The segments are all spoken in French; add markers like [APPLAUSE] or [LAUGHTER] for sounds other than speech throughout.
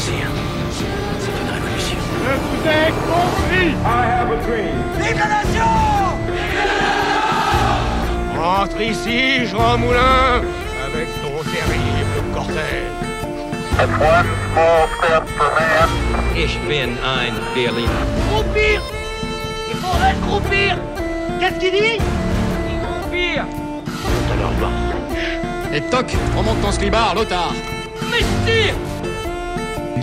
C'est une révolution. Je vous ai compris I have a dream. Vive la nation Rentre ici, Jean Moulin, avec ton terrible cortège. One small step for. Ich bin ein Berliner. Groupir Il faudrait groupir Qu'est-ce qu'il dit Il groupir Alors. Et toc, remonte ton slibard, l'otard Mystère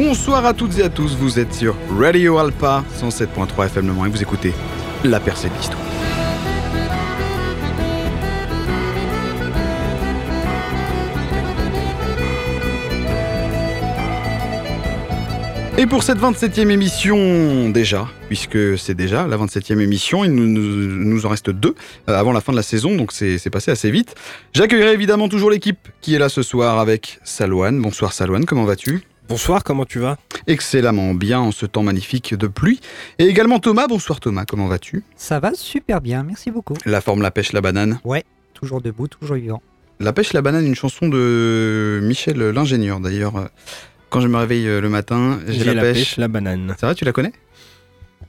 Bonsoir à toutes et à tous, vous êtes sur Radio Alpa 107.3 FM Le et vous écoutez La percée de l'histoire. Et pour cette 27e émission, déjà, puisque c'est déjà la 27e émission, il nous, en reste deux euh, avant la fin de la saison, donc c'est passé assez vite. J'accueillerai évidemment toujours l'équipe qui est là ce soir avec Salouane. Bonsoir Salouane, comment vas-tu? Bonsoir, comment tu vas? Excellemment bien en ce temps magnifique de pluie. Et également Thomas, bonsoir Thomas, comment vas-tu? Ça va super bien, merci beaucoup. La forme La pêche, la banane? Toujours debout, toujours vivant. La pêche, la banane, une chanson de Michel l'ingénieur d'ailleurs. Quand je me réveille euh, le matin, j'ai la, pêche. la banane. C'est vrai, tu la connais?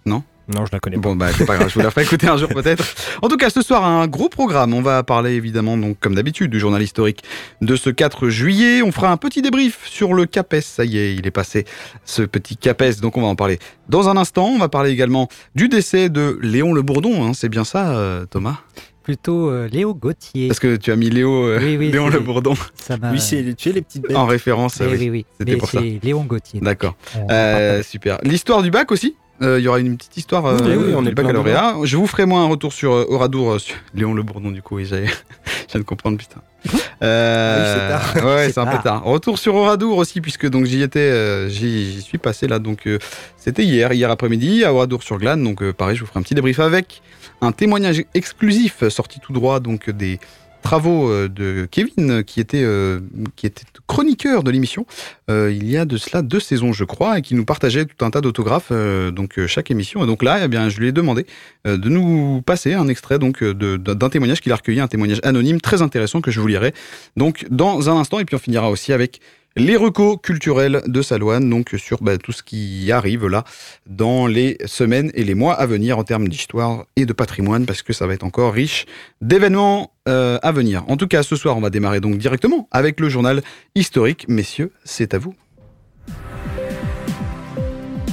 Non, je la connais pas. Bon bah c'est pas grave, je vous la ferai écouter un jour peut-être. En tout cas, ce soir un gros programme. On va parler évidemment donc comme d'habitude du journal historique de ce 4 juillet. On fera un petit débrief sur le CAPES. Ça y est, il est passé ce petit CAPES, donc on va en parler dans un instant. On va parler également du décès de Léon Le Bourdon. hein. C'est bien ça, euh, Thomas? Plutôt euh, Léo Gauthier. Parce que tu as mis Léo, euh, Oui, oui, Léon Le Bourdon Ça m'a... Oui, c'est tu es les petites bêtes. en référence. Oui, oui. oui, oui. c'était pour ça. c'est Léon Gauthier. D'accord. Euh, super. L'histoire du bac aussi? Euh, Il y aura une petite histoire euh, Oui, oui, on est baccalauréat. Je vous ferai moi un retour sur euh, Oradour, euh, sur [LAUGHS] Léon Le Bourdon du coup. Oui, j'ai- [LAUGHS] je viens de comprendre putain. [LAUGHS] Euh, Oui, c'est Ouais, C'est un peu tard. tard. Retour sur Oradour aussi puisque donc j'y étais, euh, j'y j'y suis passé là donc euh, c'était hier, hier après-midi à Oradour sur Glane. Donc euh, pareil, je vous ferai un petit débrief avec un témoignage exclusif euh, sorti tout droit donc des travaux euh, de Kevin euh, qui était euh, qui était chroniqueur de l'émission il y a de cela deux saisons je crois et qui nous partageait tout un tas d'autographes donc chaque émission. Et donc là eh bien je lui ai demandé de nous passer un extrait donc d'un témoignage qu'il a recueilli un témoignage anonyme très intéressant que je vous lirai donc dans un instant. Et puis on finira aussi avec les recos culturels de Salouane, donc sur bah, tout ce qui arrive là dans les semaines et les mois à venir en termes d'histoire et de patrimoine, parce que ça va être encore riche d'événements euh, à venir. En tout cas, ce soir, on va démarrer donc directement avec le journal historique. Messieurs, c'est à vous.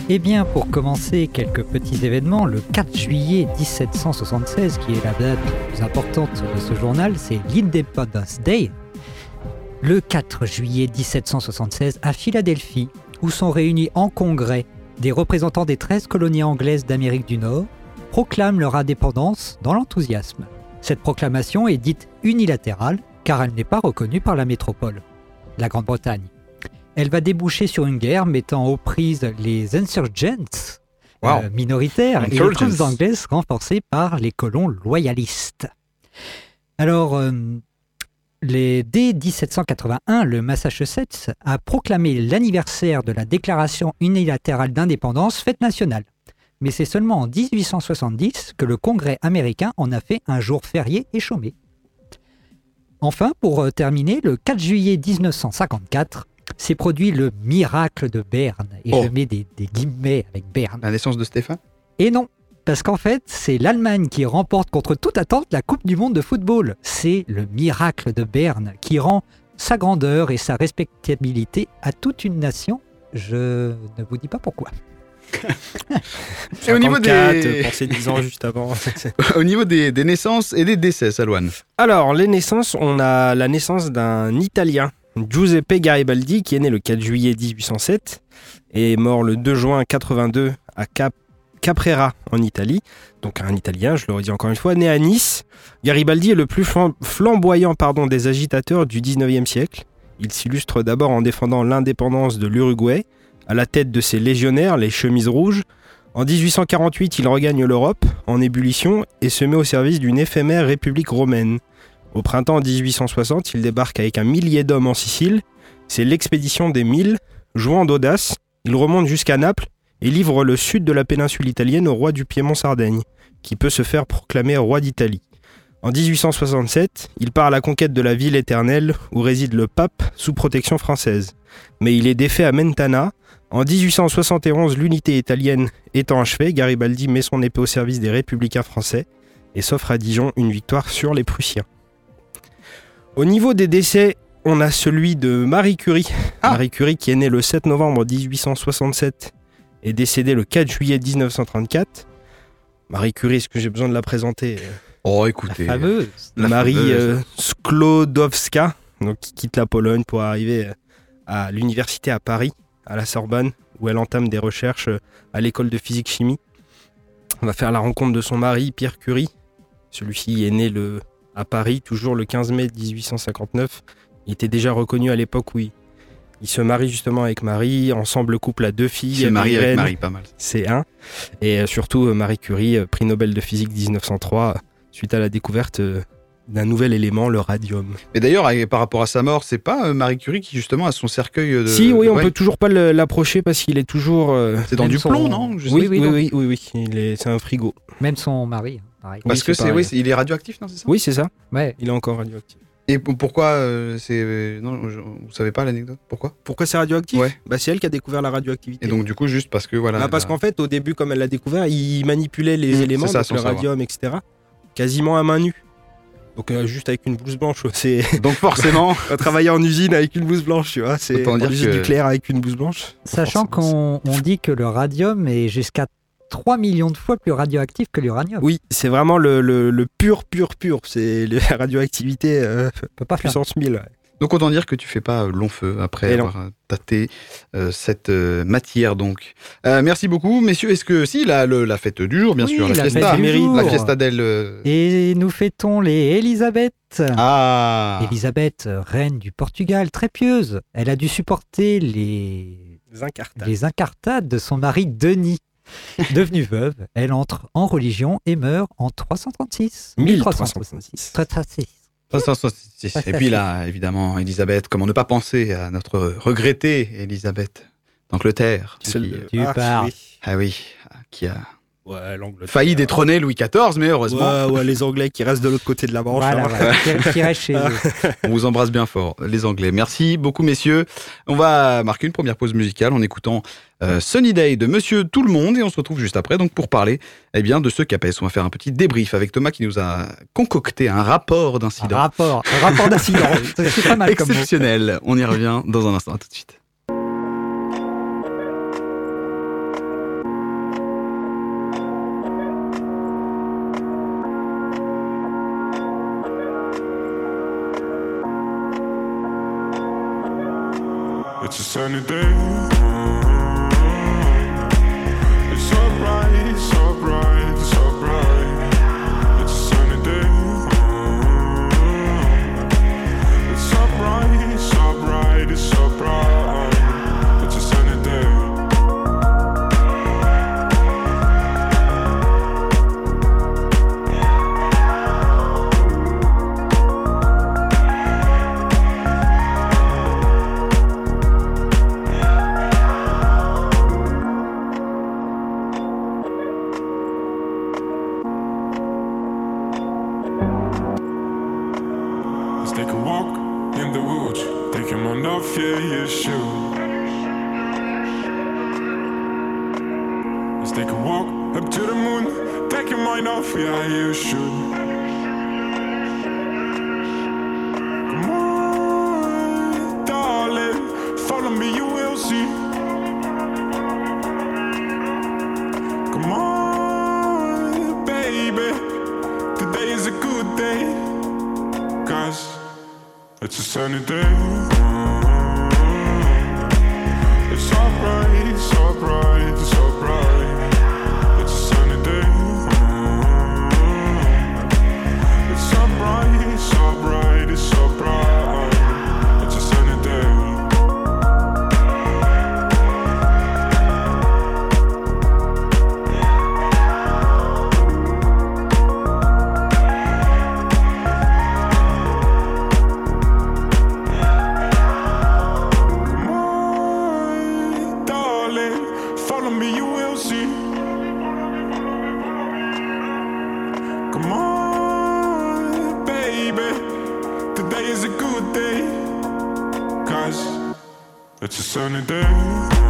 Eh bien, pour commencer, quelques petits événements. Le 4 juillet 1776, qui est la date la plus importante de ce journal, c'est l'Independence Day. Le 4 juillet 1776, à Philadelphie, où sont réunis en congrès des représentants des 13 colonies anglaises d'Amérique du Nord, proclament leur indépendance dans l'enthousiasme. Cette proclamation est dite unilatérale car elle n'est pas reconnue par la métropole, la Grande-Bretagne. Elle va déboucher sur une guerre mettant aux prises les insurgents Wow. euh, minoritaires et les troupes anglaises renforcées par les colons loyalistes. Alors, euh, les, dès 1781, le Massachusetts a proclamé l'anniversaire de la déclaration unilatérale d'indépendance fête nationale. Mais c'est seulement en 1870 que le Congrès américain en a fait un jour férié et chômé. Enfin, pour euh, terminer, le 4 juillet 1954, s'est produit le miracle de Berne. Et Oh. je mets des, des guillemets avec Berne. La naissance de Stéphane? Et non, parce qu'en fait, c'est l'Allemagne qui remporte contre toute attente la Coupe du Monde de football. C'est le miracle de Berne qui rend sa grandeur et sa respectabilité à toute une nation. Je ne vous dis pas pourquoi. [LAUGHS] Et au niveau 54, des- pour ces 10 ans juste avant. [LAUGHS] Au niveau des, des naissances et des décès, Salouane. Alors, les naissances, on a la naissance d'un Italien, Giuseppe Garibaldi, qui est né le 4 juillet 1807 et est mort le 2 juin 82 à Cap Caprera en Italie, donc un Italien, je le redis encore une fois, né à Nice. Garibaldi est le plus flam- flamboyant pardon, des agitateurs du 19e siècle. Il s'illustre d'abord en défendant l'indépendance de l'Uruguay, à la tête de ses légionnaires, les chemises rouges. En 1848, il regagne l'Europe, en ébullition, et se met au service d'une éphémère république romaine. Au printemps 1860, il débarque avec un millier d'hommes en Sicile. C'est l'expédition des Mille. Jouant d'audace, il remonte jusqu'à Naples et livre le sud de la péninsule italienne au roi du Piémont-Sardaigne, qui peut se faire proclamer roi d'Italie. En 1867, il part à la conquête de la ville éternelle où réside le pape sous protection française. Mais il est défait à Mentana. En 1871, l'unité italienne étant achevée, Garibaldi met son épée au service des républicains français et s'offre à Dijon une victoire sur les Prussiens. Au niveau des décès, on a celui de Marie Curie. Marie Curie qui est née le 7 novembre 1867 et décédée le 4 juillet 1934. Marie Curie, est-ce que j'ai besoin de la présenter Oh, La écoutez. fameuse. La Marie fameuse. euh, Sklodowska, donc, qui quitte la Pologne pour arriver euh, à l'université à Paris, à la Sorbonne, où elle entame des recherches euh, à l'école de physique-chimie. On va faire la rencontre de son mari, Pierre Curie. Celui-ci est né le, à Paris, toujours le 15 mai 1859. Il était déjà reconnu à l'époque où il, il se marie justement avec Marie. Ensemble, le couple a deux filles. C'est Marie avec Marie, pas mal. c'est un. Et euh, surtout, euh, Marie Curie, euh, prix Nobel de physique 1903, euh, suite à la découverte d'un nouvel élément, le radium. Mais d'ailleurs, par rapport à sa mort, c'est pas Marie Curie qui justement a son cercueil de. si, oui, on Ouais. peut toujours pas l'approcher parce qu'il est toujours. euh, C'est dans du son- plomb, non Je sais Oui, oui, oui, oui, oui, oui, il est- c'est un frigo. Même son mari, hein, pareil. Parce Oui, que c'est oui, il est radioactif, non C'est ça Oui, c'est ça. Ouais. Il est encore radioactif. Et pourquoi euh, c'est non, je- vous savez pas l'anecdote Pourquoi? Pourquoi c'est radioactif? Ouais. bah, C'est elle qui a découvert la radioactivité. Et donc du coup, juste parce que voilà. Bah, parce a- qu'en fait, au début, comme elle l'a découvert, il manipulait les Mmh, éléments, ça, donc le savoir. radium, etc. Quasiment à main nue. Donc euh, juste avec une blouse blanche. [LAUGHS] C'est [LAUGHS] Donc forcément, [LAUGHS] on travailler en usine avec une blouse blanche, tu vois. C'est en dire usine que- nucléaire avec une blouse blanche. Sachant Forcément, qu'on on dit que le radium est jusqu'à 3 millions de fois plus radioactif que l'uranium. Oui, c'est vraiment le, le- le pur, pur, pur. C'est la [LAUGHS] radioactivité euh, peut pas faire. puissance 1000. ouais. donc autant dire que tu fais pas euh, long feu après Et avoir euh, tâté euh, cette euh, matière. Donc, Euh, merci beaucoup, messieurs. Est-ce que si la, le- la fête du jour, bien Oui, sûr, la, la fiesta, fête du jour. la fiesta del. euh, Et nous fêtons les Elisabeth. Ah. Elisabeth, reine du Portugal, très pieuse. Elle a dû supporter les, Les incartables. les incartades de son mari Denis. [LAUGHS] Devenue veuve, elle entre en religion et meurt en 336. 1366. 336. Ça, ça, ça, c'est- Ça, Et ça, puis là, évidemment, Elisabeth, comment ne pas penser à notre regrettée Elisabeth d'Angleterre qui- Celle- Tu Ah, parles. oui. Ah oui, qui a Ouais, l'Angleterre. failli détrôner Louis XIV, mais heureusement, Ouais, ouais, les Anglais qui restent de l'autre côté de la Manche. Voilà, hein. voilà, qui- qui reste chez eux. [LAUGHS] on vous embrasse bien fort, les Anglais. Merci beaucoup, messieurs. On va marquer une première pause musicale en écoutant euh, Sunny Day de Monsieur Tout le Monde et on se retrouve juste après donc pour parler eh bien, de ce CAPES. On va faire un petit débrief avec Thomas qui nous a concocté un rapport Un d'incident rapport, un rapport d'incident. [LAUGHS] C'est pas mal comme exceptionnel. On y revient dans un instant. À tout de suite. It's a sunny day. It's a sunny day.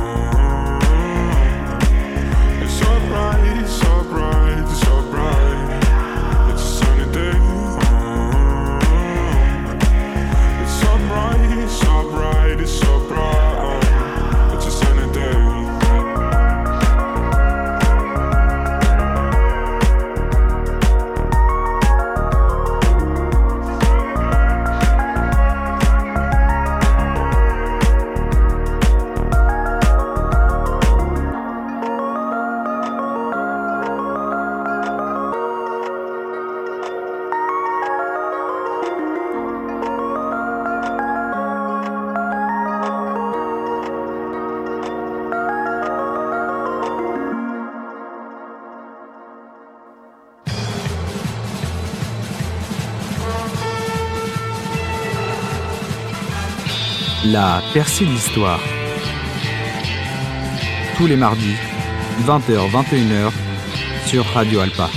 La percée de l'histoire. Tous les mardis, 20h, 21h, sur Radio Alpa.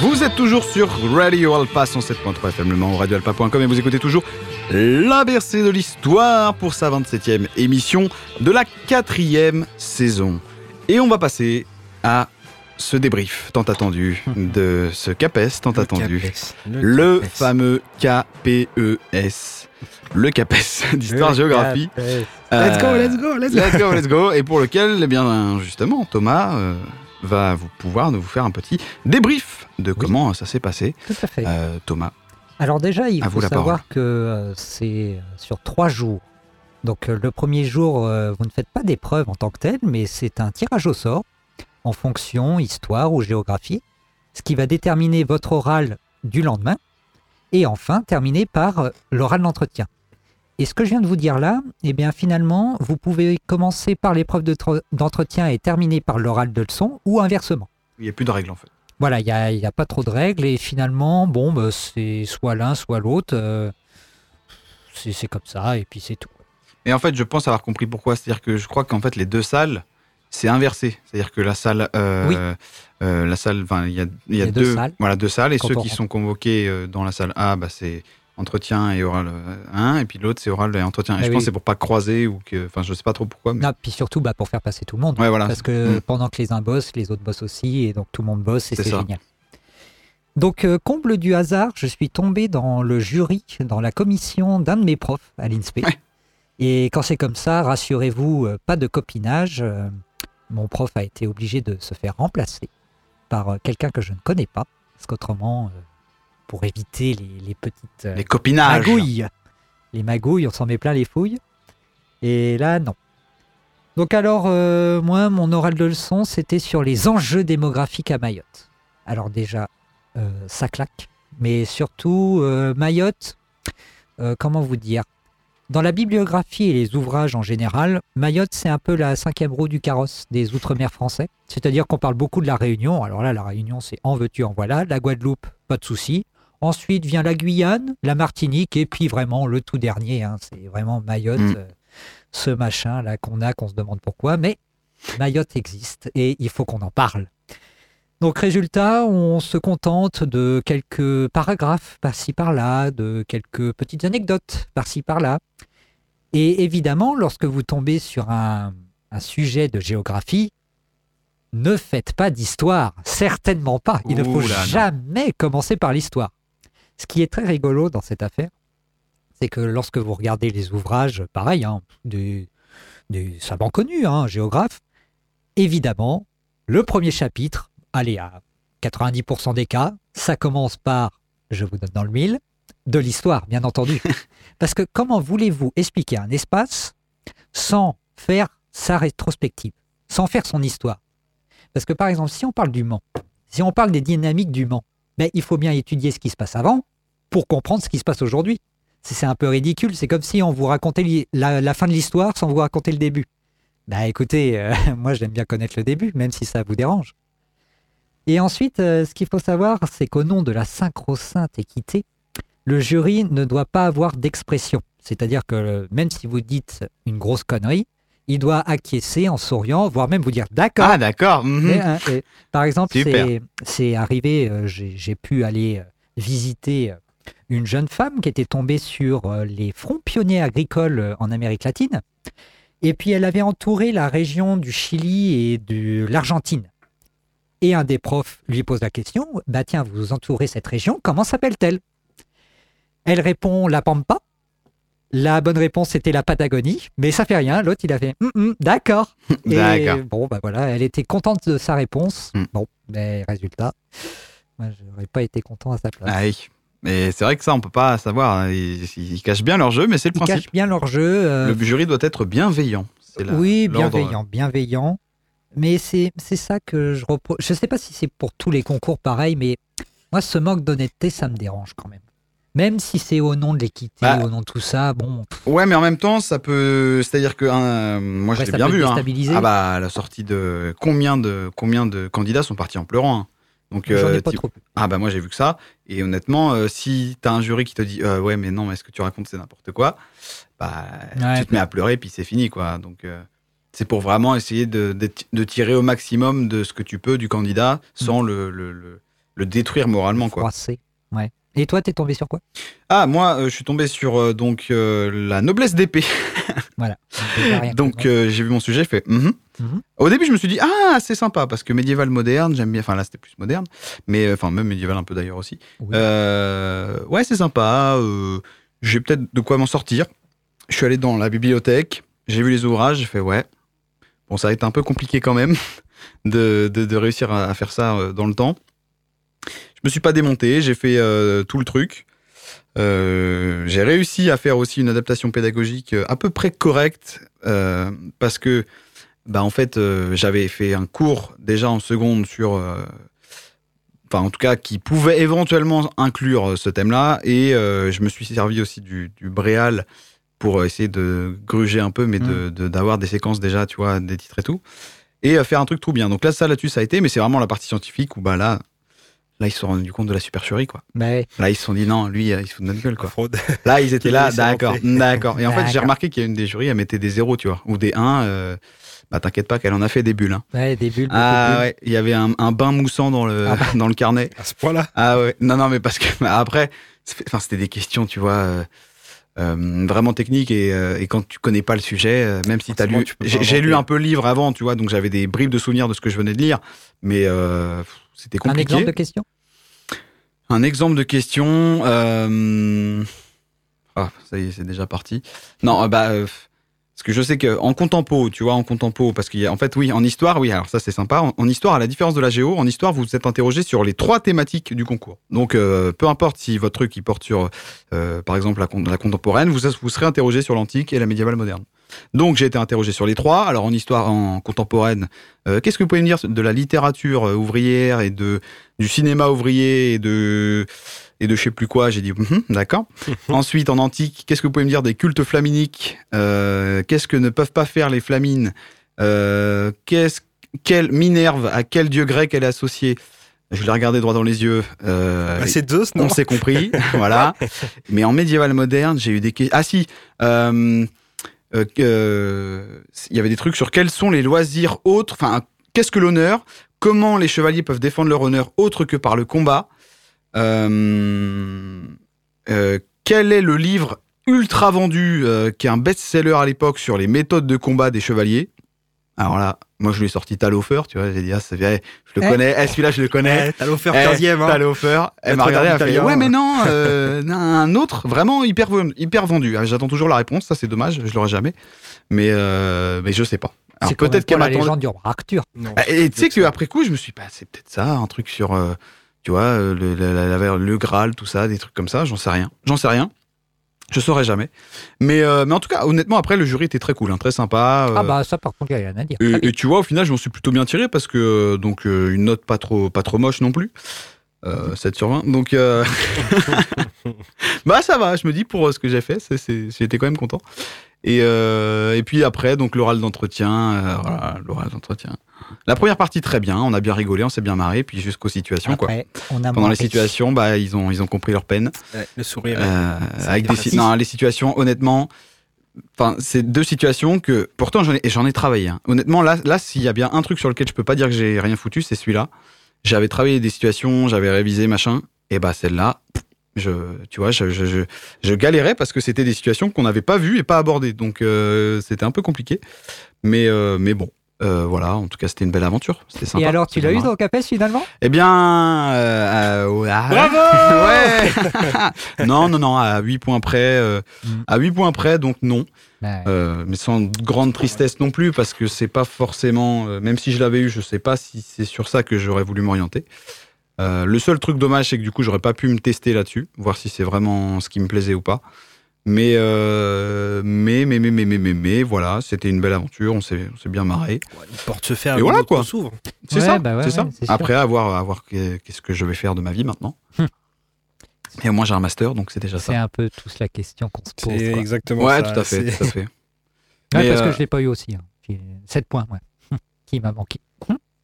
Vous êtes toujours sur Radio Alpa 107.3 FM Le Mans, radioalpa.com et vous écoutez toujours la bercée de l'histoire pour sa 27e émission de la quatrième saison. Et on va passer à ce débrief tant attendu [LAUGHS] de ce CAPES tant attendu. CAPES, Le, CAPES. fameux KPES. Le CAPES d'histoire-géographie. Let's go, let's go, let's go. Let's go, let's go. Et pour lequel, eh bien, justement, Thomas euh, va vous pouvoir nous faire un petit débrief de comment ça s'est passé. Tout à fait. Euh, Thomas. Alors déjà, il faut savoir que euh, c'est sur trois jours. Donc euh, le premier jour, euh, vous ne faites pas d'épreuve en tant que tel, mais c'est un tirage au sort en fonction histoire ou géographie, ce qui va déterminer votre oral du lendemain, et enfin terminer par euh, l'oral d'entretien. Et ce que je viens de vous dire là, eh bien finalement, vous pouvez commencer par l'épreuve d'entretien et terminer par l'oral de leçon, ou inversement. Il n'y a plus de règles en fait. Voilà, il n'y a, pas trop de règles et finalement, bon, bah, c'est soit l'un, soit l'autre. euh, c'est c'est comme ça et puis c'est tout. Et en fait, je pense avoir compris pourquoi. C'est-à-dire que je crois qu'en fait, les deux salles, c'est inversé. C'est-à-dire que la salle, euh, Oui. euh, la salle, il y a, il y a Il y a deux deux, salles. voilà, deux salles, et Quand ceux qui rentre. sont convoqués euh, dans la salle A, bah, c'est entretien et oral 1, et puis l'autre c'est oral et entretien. Et Ah je oui. pense que c'est pour pas croiser ou que, enfin, je sais pas trop pourquoi. Mais... Non, puis surtout bah, pour faire passer tout le monde. Ouais, voilà. Parce que Mm. pendant que les uns bossent, les autres bossent aussi et donc tout le monde bosse et C'est génial. Donc, euh, comble du hasard, je suis tombé dans le jury, dans la commission d'un de mes profs à l'INSPE. Ouais. Et quand c'est comme ça, rassurez-vous, pas de copinage. Mon prof a été obligé de se faire remplacer par euh, quelqu'un que je ne connais pas. Parce qu'autrement, euh, pour éviter les, les petites euh, Les copinages. magouilles, les magouilles, on s'en met plein les fouilles. Et là, non. Donc alors, euh, moi, mon oral de leçon, c'était sur les enjeux démographiques à Mayotte. Alors déjà, euh, ça claque. Mais surtout, euh, Mayotte, comment vous dire? Dans la bibliographie et les ouvrages en général, Mayotte, c'est un peu la cinquième roue du carrosse des Outre-mer français. C'est-à-dire qu'on parle beaucoup de la Réunion. Alors là, la Réunion, c'est en veux-tu, en voilà. La Guadeloupe, pas de souci. Ensuite vient la Guyane, la Martinique, et puis vraiment le tout dernier, hein, c'est vraiment Mayotte, Mm. euh, ce machin là qu'on a, qu'on se demande pourquoi, mais Mayotte existe et il faut qu'on en parle. Donc résultat, on se contente de quelques paragraphes par-ci par-là, de quelques petites anecdotes par-ci par-là. Et évidemment, lorsque vous tombez sur un, un sujet de géographie, ne faites pas d'histoire, certainement pas. Il ne faut non. jamais commencer par l'histoire. Ce qui est très rigolo dans cette affaire, c'est que lorsque vous regardez les ouvrages, pareil, hein, des, des savants connus, hein, géographes, évidemment, le premier chapitre, allez, à 90% des cas, ça commence par, je vous donne dans le mille, de l'histoire, bien entendu. [LAUGHS] Parce que comment voulez-vous expliquer un espace sans faire sa rétrospective, sans faire son histoire? Parce que par exemple, si on parle du Mans, si on parle des dynamiques du Mans, ben, il faut bien étudier ce qui se passe avant pour comprendre ce qui se passe aujourd'hui. C'est c'est un peu ridicule, c'est comme si on vous racontait la, la fin de l'histoire sans vous raconter le début. Bah écoutez, euh, [LAUGHS] moi j'aime bien connaître le début, même si ça vous dérange. Et ensuite, euh, ce qu'il faut savoir, c'est qu'au nom de la synchro-sainte équité, le jury ne doit pas avoir d'expression. C'est-à-dire que euh, même si vous dites une grosse connerie, il doit acquiescer en souriant, voire même vous dire d'accord. Ah, d'accord. mhm. Hein, et, par exemple, c'est- arrivé, euh, j'ai pu aller euh, visiter une jeune femme qui était tombée sur euh, les fronts pionniers agricoles en Amérique latine. Et puis elle avait entouré la région du Chili et de l'Argentine. Et un des profs lui pose la question, bah tiens, vous entourez cette région, comment s'appelle-t-elle? Elle répond la Pampa. La bonne réponse était la Patagonie, mais ça fait rien. L'autre, il a fait Hum, hum, [LAUGHS] d'accord. Et bon, bah voilà, elle était contente de sa réponse. Hmm. Bon, mais résultat, moi, j'aurais pas été content à sa place. Ah. Mais c'est vrai que ça, on peut pas savoir. hein. Ils, ils cachent bien leur jeu, mais c'est le Ils principe. cachent bien leur jeu. euh, Le jury doit être bienveillant. La- oui, bienveillant, bienveillant. Mais c'est ça que je repose. Je sais pas si c'est pour tous les concours pareil, mais moi, ce manque d'honnêteté, ça me dérange quand même. Même si c'est au nom de l'équité, Bah, au nom de tout ça, bon, pff, Ouais, mais en même temps, ça peut. C'est-à-dire que hein, moi, je l'ai bien vu. hein. Ah bah, à la sortie de combien de combien de candidats sont partis en pleurant. hein. Donc, ai euh, pas tu- trop. ah bah moi j'ai vu que ça. Et honnêtement, euh, si t'as un jury qui te dit euh, ouais mais non mais ce que tu racontes c'est n'importe quoi, bah Ouais. tu te mets à pleurer puis c'est fini quoi. Donc c'est pour vraiment essayer de, de, de tirer au maximum de ce que tu peux du candidat sans le, le, le, le détruire moralement quoi. Froissé. Ouais. Et toi, t'es tombé sur quoi? Ah moi euh, je suis tombé sur euh, donc euh, la noblesse d'épée. [LAUGHS] Voilà. Donc j'ai vu mon sujet, fait mhm. Mhm. Au début je me suis dit ah c'est sympa parce que médiéval moderne j'aime bien. Enfin là c'était plus moderne, mais enfin même médiéval un peu d'ailleurs aussi. Oui. Ouais, c'est sympa. j'ai peut-être de quoi m'en sortir. Je suis allé dans la bibliothèque, j'ai vu les ouvrages, j'ai fait ouais. Bon, ça a été un peu compliqué quand même [LAUGHS] de, de- réussir à, faire ça euh, dans le temps. Je me suis pas démonté, j'ai fait euh, tout le truc. Euh, j'ai réussi à faire aussi une adaptation pédagogique à peu près correcte parce que bah en fait j'avais fait un cours déjà en seconde sur enfin en tout cas qui pouvait éventuellement inclure ce thème-là et je me suis servi aussi du, du Bréal pour euh, essayer de gruger un peu mais de- de- d'avoir des séquences déjà tu vois des titres et tout et euh, faire un truc tout bien donc là ça là-dessus ça a été mais c'est vraiment la partie scientifique où bah là là ils se sont rendus compte de la supercherie quoi Mais là ils se sont dit non lui euh, il se fout de notre gueule quoi Fraude. Là, ils étaient [LAUGHS] là, d'accord, d'accord. Et en fait, j'ai remarqué qu'il y a une des jurys, elle mettait des zéros, tu vois, ou des 1. euh, bah, t'inquiète pas qu'elle en a fait des bulles. hein. ouais, des bulles. Ah bulles. ouais, il y avait un, un bain moussant dans le, Ah bah. dans le carnet. À ce point-là? Ah ouais, non, non, mais parce que bah, [LAUGHS] après, c'était des questions, tu vois, euh, euh, vraiment techniques et, euh, et quand tu connais pas le sujet, euh, même si t'as lu, j'ai lu un peu le livre avant, tu vois, donc j'avais des bribes de souvenirs de ce que je venais de lire, mais euh, c'était Un compliqué. exemple de question? Un exemple de question. euh, Ah, ça y est, c'est déjà parti. Non, euh, bah. Parce que je sais qu'en contempo, tu vois, en contempo, parce qu'il y a, en fait, oui, en histoire, oui, alors ça c'est sympa. En, histoire, à la différence de la géo, en histoire, vous vous êtes interrogé sur les trois thématiques du concours. Donc, euh, peu importe si votre truc il porte sur, euh, par exemple, la contemporaine, vous, vous serez interrogé sur l'antique et la médiévale moderne. Donc, j'ai été interrogé sur les trois. Alors, en histoire, en contemporaine, euh, qu'est-ce que vous pouvez me dire de la littérature euh, ouvrière et de du cinéma ouvrier et de et de je sais plus quoi J'ai dit Mhm, d'accord. [LAUGHS] Ensuite, en antique, qu'est-ce que vous pouvez me dire des cultes flaminiques? Euh, Qu'est-ce que ne peuvent pas faire les flamines? Euh, Qu'est-ce quelle Minerve à quel dieu grec elle est associée? Je l'ai regardé droit dans les yeux. euh, Bah, c'est Zeus, non? on s'est compris, [LAUGHS] voilà. Mais en médiéval moderne, j'ai eu des questions. Ah si, euh, il y avait des trucs sur quels sont les loisirs autres. Enfin, qu'est-ce que l'honneur? Comment les chevaliers peuvent défendre leur honneur autre que par le combat? Quel est le livre ultra vendu euh, qui est un best-seller à l'époque sur les méthodes de combat des chevaliers Alors là, moi je lui ai sorti Taloffer, tu vois, j'ai dit ah c'est vrai, je le Eh. connais, eh, celui-là je le connais. Eh, T'as l'offert Eh, 15ème. Hein. Elle Le m'a regardé, elle fait. Ouais, mais non, euh, [LAUGHS] un autre, vraiment hyper, hyper vendu. Ah, J'attends toujours la réponse, ça c'est dommage, je l'aurai jamais. Mais, euh, mais je sais pas. Alors C'est peut-être qu'elle pas la m'attend. légende du roi Arthur. Non. Ah, Et tu sais qu'après coup, je me suis dit, bah, c'est peut-être ça, un truc sur, euh, tu vois, euh, le, la- la- la- le Graal, tout ça, des trucs comme ça, j'en sais rien. J'en sais rien. Je saurais jamais. Mais, euh, mais en tout cas, honnêtement, après, le jury était très cool, hein, très sympa. euh, Ah bah ça par contre, il n'y a rien à dire. Et, tu vois, au final, je m'en suis plutôt bien tiré parce que donc euh, une note pas trop pas trop moche non plus. Euh, 7 sur 20. Donc [LAUGHS] bah ça va, je me dis pour ce que j'ai fait, j'étais quand même content. Et, et puis après, donc l'oral d'entretien, voilà, l'oral d'entretien. La première partie très bien, on a bien rigolé, on s'est bien marré, puis jusqu'aux situations quoi. Après, on a Pendant les situations, bah ils ont ils ont compris leur peine. Ouais, le sourire. Euh, avec des si- non, les situations, honnêtement, enfin, c'est deux situations que, pourtant, j'en ai, j'en ai travaillé. hein. Honnêtement, là, là, s'il y a bien un truc sur lequel je peux pas dire que j'ai rien foutu, c'est celui-là. J'avais travaillé des situations, j'avais révisé machin, et bah celle-là, je, tu vois, je, je, je, je galérais parce que c'était des situations qu'on n'avait pas vues et pas abordées, donc euh, c'était un peu compliqué. Mais, euh, mais bon, euh, voilà. En tout cas, c'était une belle aventure. C'était sympa. Et alors, tu l'as eu ton CAPES finalement? Eh bien, euh, [LAUGHS] ouais, Bravo Ouais [LAUGHS] Non, non, non, à 8 points près. euh, Mm. À 8 points près, donc non. Ouais. Euh, mais sans grande tristesse non plus, parce que c'est pas forcément. euh, même si je l'avais eu, je sais pas si c'est sur ça que j'aurais voulu m'orienter. Euh, le seul truc dommage, c'est que du coup, j'aurais pas pu me tester là-dessus, voir si c'est vraiment ce qui me plaisait ou pas. Mais, euh, mais, mais, mais, mais, mais, mais, mais, voilà, c'était une belle aventure, on s'est on s'est bien marré. Une porte se ferme, Et voilà, quoi. s'ouvre. C'est Ouais, ça, bah ouais, c'est ça. ouais, c'est sûr. Après, à voir, à voir que- qu'est-ce que je vais faire de ma vie maintenant. [LAUGHS] Hum. Et au moins, j'ai un master, donc c'est déjà C'est ça. un peu tous la question qu'on se pose. C'est quoi. exactement Ouais, ça. tout à fait, c'est- tout à fait. [LAUGHS] Ouais, Mais, parce euh, que je l'ai pas eu aussi. Hein. J'ai 7 points, ouais. [LAUGHS] Qui m'a manqué.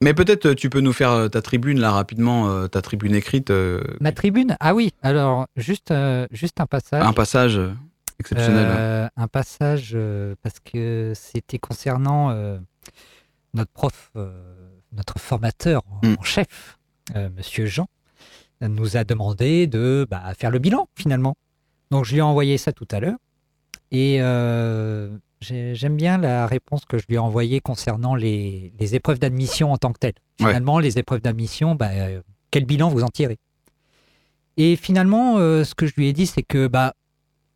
Mais peut-être euh, tu peux nous faire euh, ta tribune là rapidement, euh, ta tribune écrite, euh, Ma tribune? Ah oui, alors juste, euh, juste un passage. un passage euh, exceptionnel. Euh, un passage euh, parce que c'était concernant euh, notre prof, notre formateur en, Mm. en chef, Monsieur Jean, nous a demandé de bah, faire le bilan finalement. Donc je lui ai envoyé ça tout à l'heure et euh, j'ai- j'aime bien la réponse que je lui ai envoyée concernant les, les épreuves d'admission en tant que telles. Ouais. Finalement, les épreuves d'admission, bah, quel bilan vous en tirez? Et finalement, euh, ce que je lui ai dit, c'est que bah,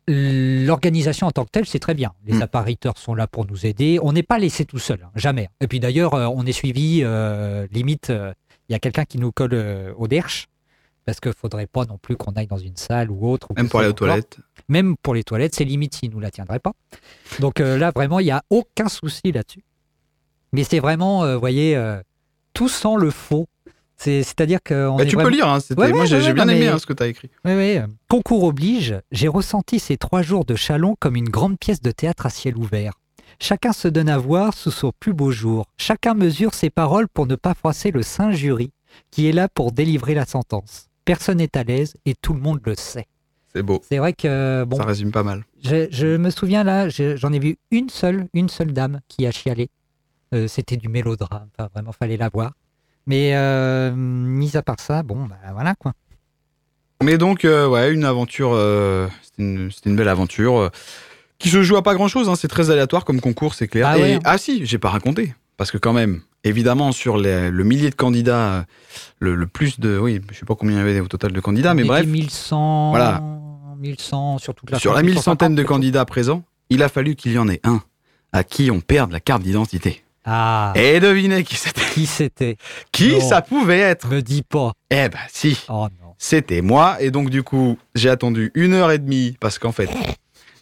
L'organisation en tant que telle, c'est très bien. Les Mm. appariteurs sont là pour nous aider. On n'est pas laissé tout seul, hein, jamais. Et puis d'ailleurs, euh, on est suivi, euh, limite, euh, il y a quelqu'un qui nous colle euh, au derche, parce qu'il ne faudrait pas non plus qu'on aille dans une salle ou autre. ou Même pour aller aux toilettes. Même pour les toilettes, c'est limite s'ils ne nous la tiendraient pas. Donc là, vraiment, il n'y a aucun souci là-dessus. Mais c'est vraiment, vous voyez, tout sans le faux. C'est- C'est-à-dire que Bah, tu peux lire, hein, c'était- moi j'ai bien aimé hein, ce que tu as écrit. oui, oui. Concours oblige, j'ai ressenti ces trois jours de Chalon comme une grande pièce de théâtre à ciel ouvert. Chacun se donne à voir sous son plus beau jour. Chacun mesure ses paroles pour ne pas froisser le saint jury, qui est là pour délivrer la sentence. Personne n'est à l'aise et tout le monde le sait. C'est beau, C'est vrai que, bon, ça résume pas mal. je, je me souviens là, je- j'en ai vu une seule, une seule dame qui a chialé. Euh, C'était du mélodrame, enfin vraiment fallait la voir. Mais euh, mis à part ça, bon, bah voilà quoi. Mais donc, euh, ouais, une aventure, euh, c'était une, belle aventure qui se joue à pas grand chose, c'est très aléatoire comme concours, c'est clair. Ah Et- ouais. ah si, j'ai pas raconté, parce que quand même, évidemment, sur les- le millier de candidats, le, le plus de, oui, je sais pas combien il y avait au total de candidats, mais bref, était 1100, Voilà. 1100 sur toute la sur la mille 1150, centaine de candidats présents, il a fallu qu'il y en ait un à qui on perde la carte d'identité. Ah, Et devinez qui c'était qui c'était Qui Non. ça pouvait être Me dis pas. Eh ben si Oh non. C'était moi, et donc du coup, j'ai attendu une heure et demie, parce qu'en fait,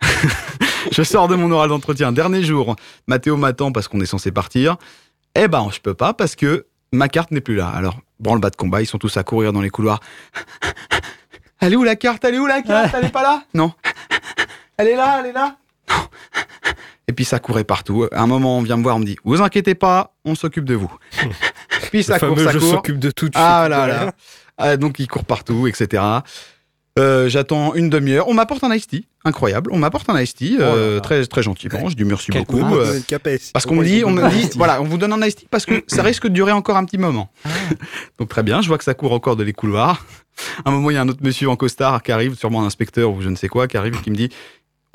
[LAUGHS] je sors de mon oral d'entretien, dernier jour, Mathéo m'attend parce qu'on est censé partir. Eh ben, je peux pas, parce que ma carte n'est plus là. Alors, branle bas de combat, ils sont tous à courir dans les couloirs. Elle est où la carte? Elle est où la carte? Elle est pas là? Non. Elle est là, elle est là? Non. Et puis ça courait partout. À un moment, on vient me voir, on me dit, vous inquiétez pas, on s'occupe de vous. [LAUGHS] puis ça Le court, fameux ça je court. s'occupe de tout. Ah là là. Ah, donc il court partout, etc. Euh, J'attends une demi-heure. On m'apporte un iced tea, incroyable. On m'apporte un iced tea, euh, Oh là là. très très gentiment. Je dis merci Quel beaucoup. euh, Capes. parce qu'on me dit, on me dit, voilà, on vous donne un iced tea parce que ça risque de durer encore un petit moment. Ah. [LAUGHS] Donc très bien, je vois que ça court encore de les couloirs. [LAUGHS] À un moment, il y a un autre monsieur en costard qui arrive, sûrement un inspecteur ou je ne sais quoi, qui arrive et qui me dit,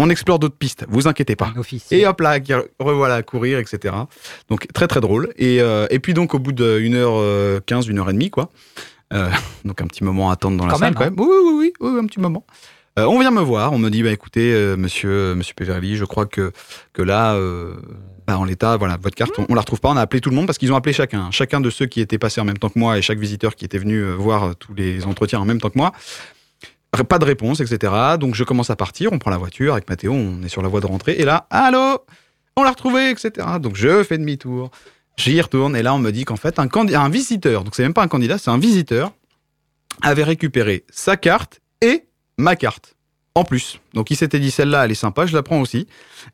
on explore d'autres pistes, vous inquiétez pas. Et hop là, qui revoilà à courir, etc. Donc très très drôle. Et, euh, et puis donc au bout d'une heure euh, quinze, une heure et demie, quoi. Euh, [LAUGHS] donc un petit moment à attendre dans la salle quand hein. même. Oui, oui, oui, oui, oui, un petit moment. Euh, on vient me voir, on me dit bah écoutez, euh, monsieur, monsieur Peverly, je crois que, que là, euh, bah, en l'état, voilà, votre carte, on, on la retrouve pas. On a appelé tout le monde parce qu'ils ont appelé chacun. Chacun de ceux qui étaient passés en même temps que moi et chaque visiteur qui était venu euh, voir euh, tous les entretiens en même temps que moi. Pas de réponse, etc. Donc je commence à partir, on prend la voiture avec Mathéo, on est sur la voie de rentrée, et là, allô, on l'a retrouvé, etc. Donc je fais demi-tour, j'y retourne, et là on me dit qu'en fait, un, un visiteur, donc c'est même pas un candidat, c'est un visiteur, avait récupéré sa carte et ma carte. En plus. Donc il s'était dit celle-là, elle est sympa, je la prends aussi.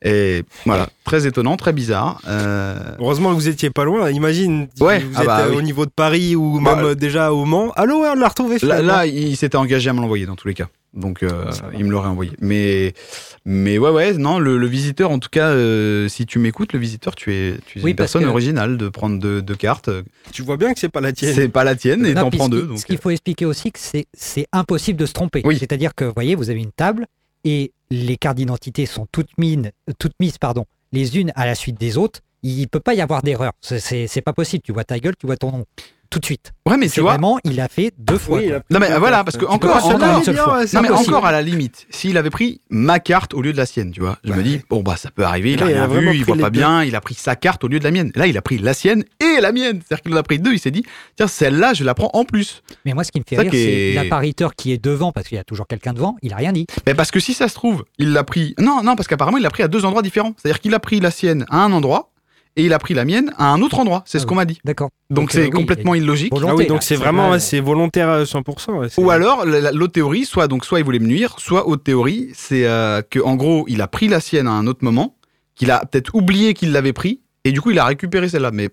Et voilà, très étonnant, très bizarre. Euh, Heureusement que vous étiez pas loin. Imagine, Ouais, vous ah êtes bah euh, oui. au niveau de Paris ou Bah, même euh, déjà au Mans. Allô, on l'a retrouvé Là, là, il s'était engagé à me l'envoyer dans tous les cas. Donc, euh, il me l'aurait envoyé. Mais, mais ouais, ouais, non, le, le visiteur, en tout cas, euh, si tu m'écoutes, le visiteur, tu es, tu es Oui, une personne que- originale de prendre deux, deux cartes. Tu vois bien que c'est pas la tienne. C'est pas la tienne et t'en prends deux. Donc, Ce qu'il faut expliquer aussi, que c'est c'est impossible de se tromper. Oui. C'est-à-dire que, vous voyez, vous avez une table et les cartes d'identité sont toutes, mines, euh, toutes mises pardon, les unes à la suite des autres. Il ne peut pas y avoir d'erreur. C'est pas possible. Tu vois ta gueule, tu vois ton nom. Tout de suite. Ouais, mais C'est tu vois. vraiment, il a fait deux fois. Oui, Non, mais voilà, parce que Tu encore, encore tromper. une seule fois. Non, mais impossible. encore à la limite, s'il avait pris ma carte au lieu de la sienne, tu vois, je me dis, bon, bah, ça peut arriver, il a Là, il a rien vu, il voit pas deux. bien, il a pris sa carte au lieu de la mienne. Là, il a pris la sienne et la mienne. C'est-à-dire qu'il en a pris deux, il s'est dit, tiens, celle-là, je la prends en plus. Mais moi, ce qui me fait Ça rire, c'est est- l'appariteur qui est devant, parce qu'il y a toujours quelqu'un devant, il a rien dit. Mais parce que si ça se trouve, il l'a pris. Non, non, parce qu'apparemment, il l'a pris à deux endroits différents. C'est-à-dire qu'il a pris la sienne à un endroit et il a pris la mienne à un autre endroit. C'est Ah ce oui. qu'on m'a dit. D'accord. Donc c'est euh, oui, complètement illogique. volonté, Ah oui, donc c'est vraiment ouais, c'est volontaire à 100%. ouais, c'est- Ou alors, la- la- l'autre théorie, soit, donc, soit il voulait me nuire, soit autre théorie, c'est euh, que en gros, il a pris la sienne à un autre moment, qu'il a peut-être oublié qu'il l'avait pris, et du coup, il a récupéré celle-là. Mais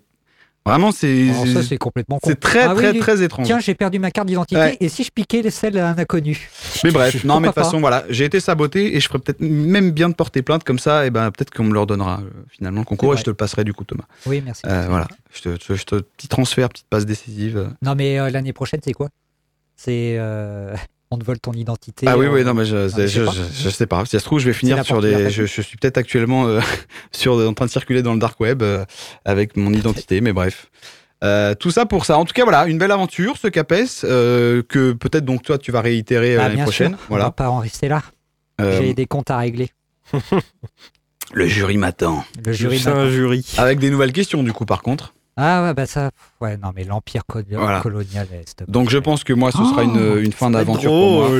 vraiment, c'est ça, c'est complètement con. c'est très, Ah très, oui. très étrange. Tiens, j'ai perdu ma carte d'identité Ouais. et si je piquais celle à un inconnu? Mais bref, [LAUGHS] non, mais de toute façon, voilà, j'ai été saboté et je ferais peut-être même bien de porter plainte comme ça, et ben peut-être qu'on me le redonnera euh, finalement le concours et je te le passerai du coup, Thomas. Oui, merci. Euh, voilà, je te, je te- je te- petit transfert, petite passe décisive. Non, mais euh, l'année prochaine, c'est quoi? C'est. On te vole ton identité. Ah oui, euh, oui, non, mais je, je, je sais je, pas. je sais pas. Si ça se trouve, je vais finir sur des. Je, je suis peut-être actuellement euh, [LAUGHS] sur, en train de circuler dans le dark web euh, avec mon identité, mais bref. Euh, tout ça pour ça. En tout cas, voilà, une belle aventure, ce CAPES, euh, que peut-être donc toi tu vas réitérer Bah, l'année bien prochaine. sûr, on va Voilà. pas en rester là. Euh, J'ai des comptes à régler. [LAUGHS] le jury m'attend. Le jury C'est un m'attend. jury. Avec des nouvelles questions, du coup, par contre. Ah ouais, bah ça. Ouais, non, mais l'empire Voilà. colonial. plaît. Donc je pense que moi, ce sera Oh, une, une fin d'aventure pour moi.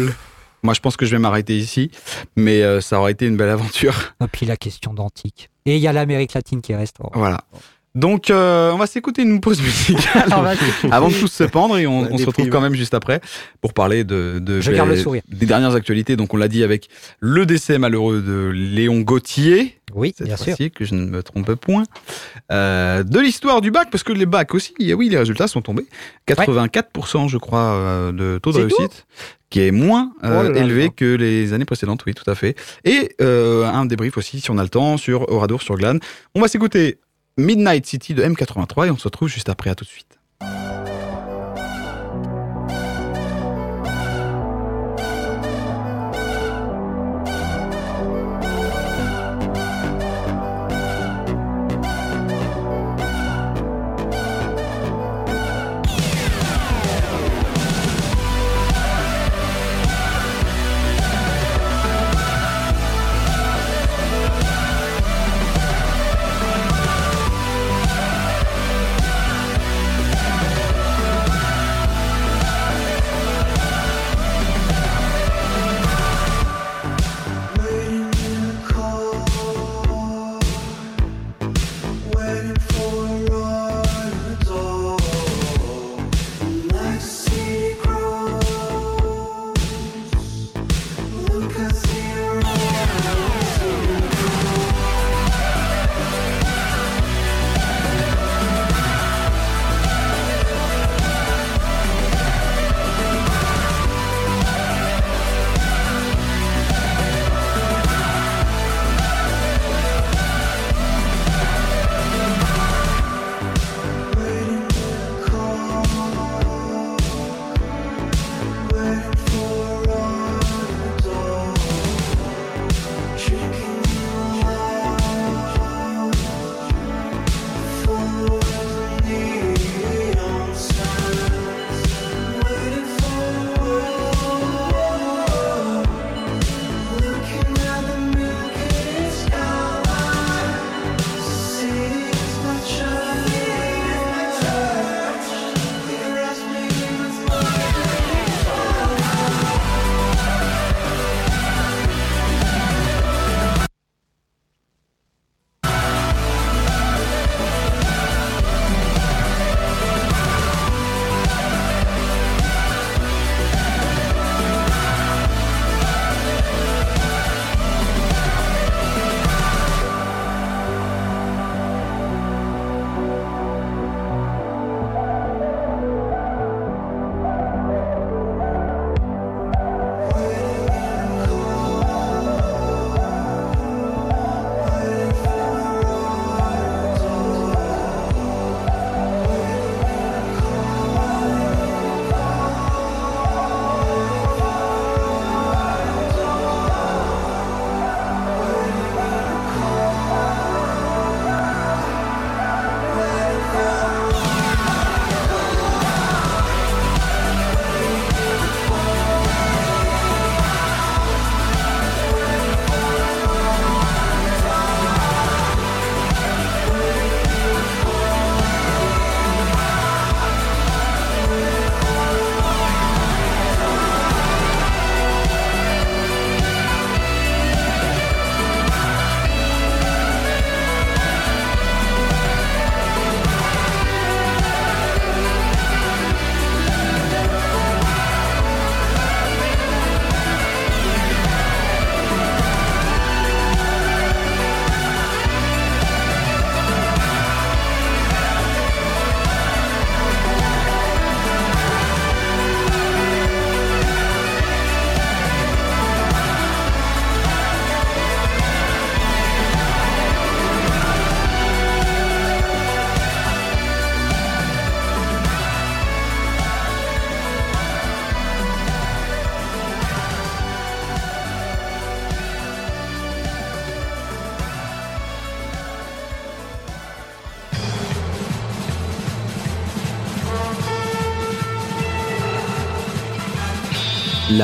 Moi, je pense que je vais m'arrêter ici, mais euh, ça aura été une belle aventure. [LAUGHS] Et puis la question d'antique. Et il y a l'Amérique latine qui reste. Voilà. Donc, euh, on va s'écouter une pause musicale [LAUGHS] avant de tous se pendre et on, se retrouve quand même juste après pour parler de, de- Je garde le sourire. des dernières actualités. Donc, on l'a dit avec le décès malheureux de Léon Gauthier, Oui, cette bien sûr. que je ne me trompe point, euh, de l'histoire du bac, parce que les bacs aussi, eh oui, les résultats sont tombés. 84%, je crois, euh, de taux de réussite, qui est moins euh, Oh là élevé là. que les années précédentes, oui, tout à fait. Et euh, un débrief aussi, si on a le temps, sur Oradour, sur Glane. On va s'écouter Midnight City de M83 et on se retrouve juste après, à tout de suite.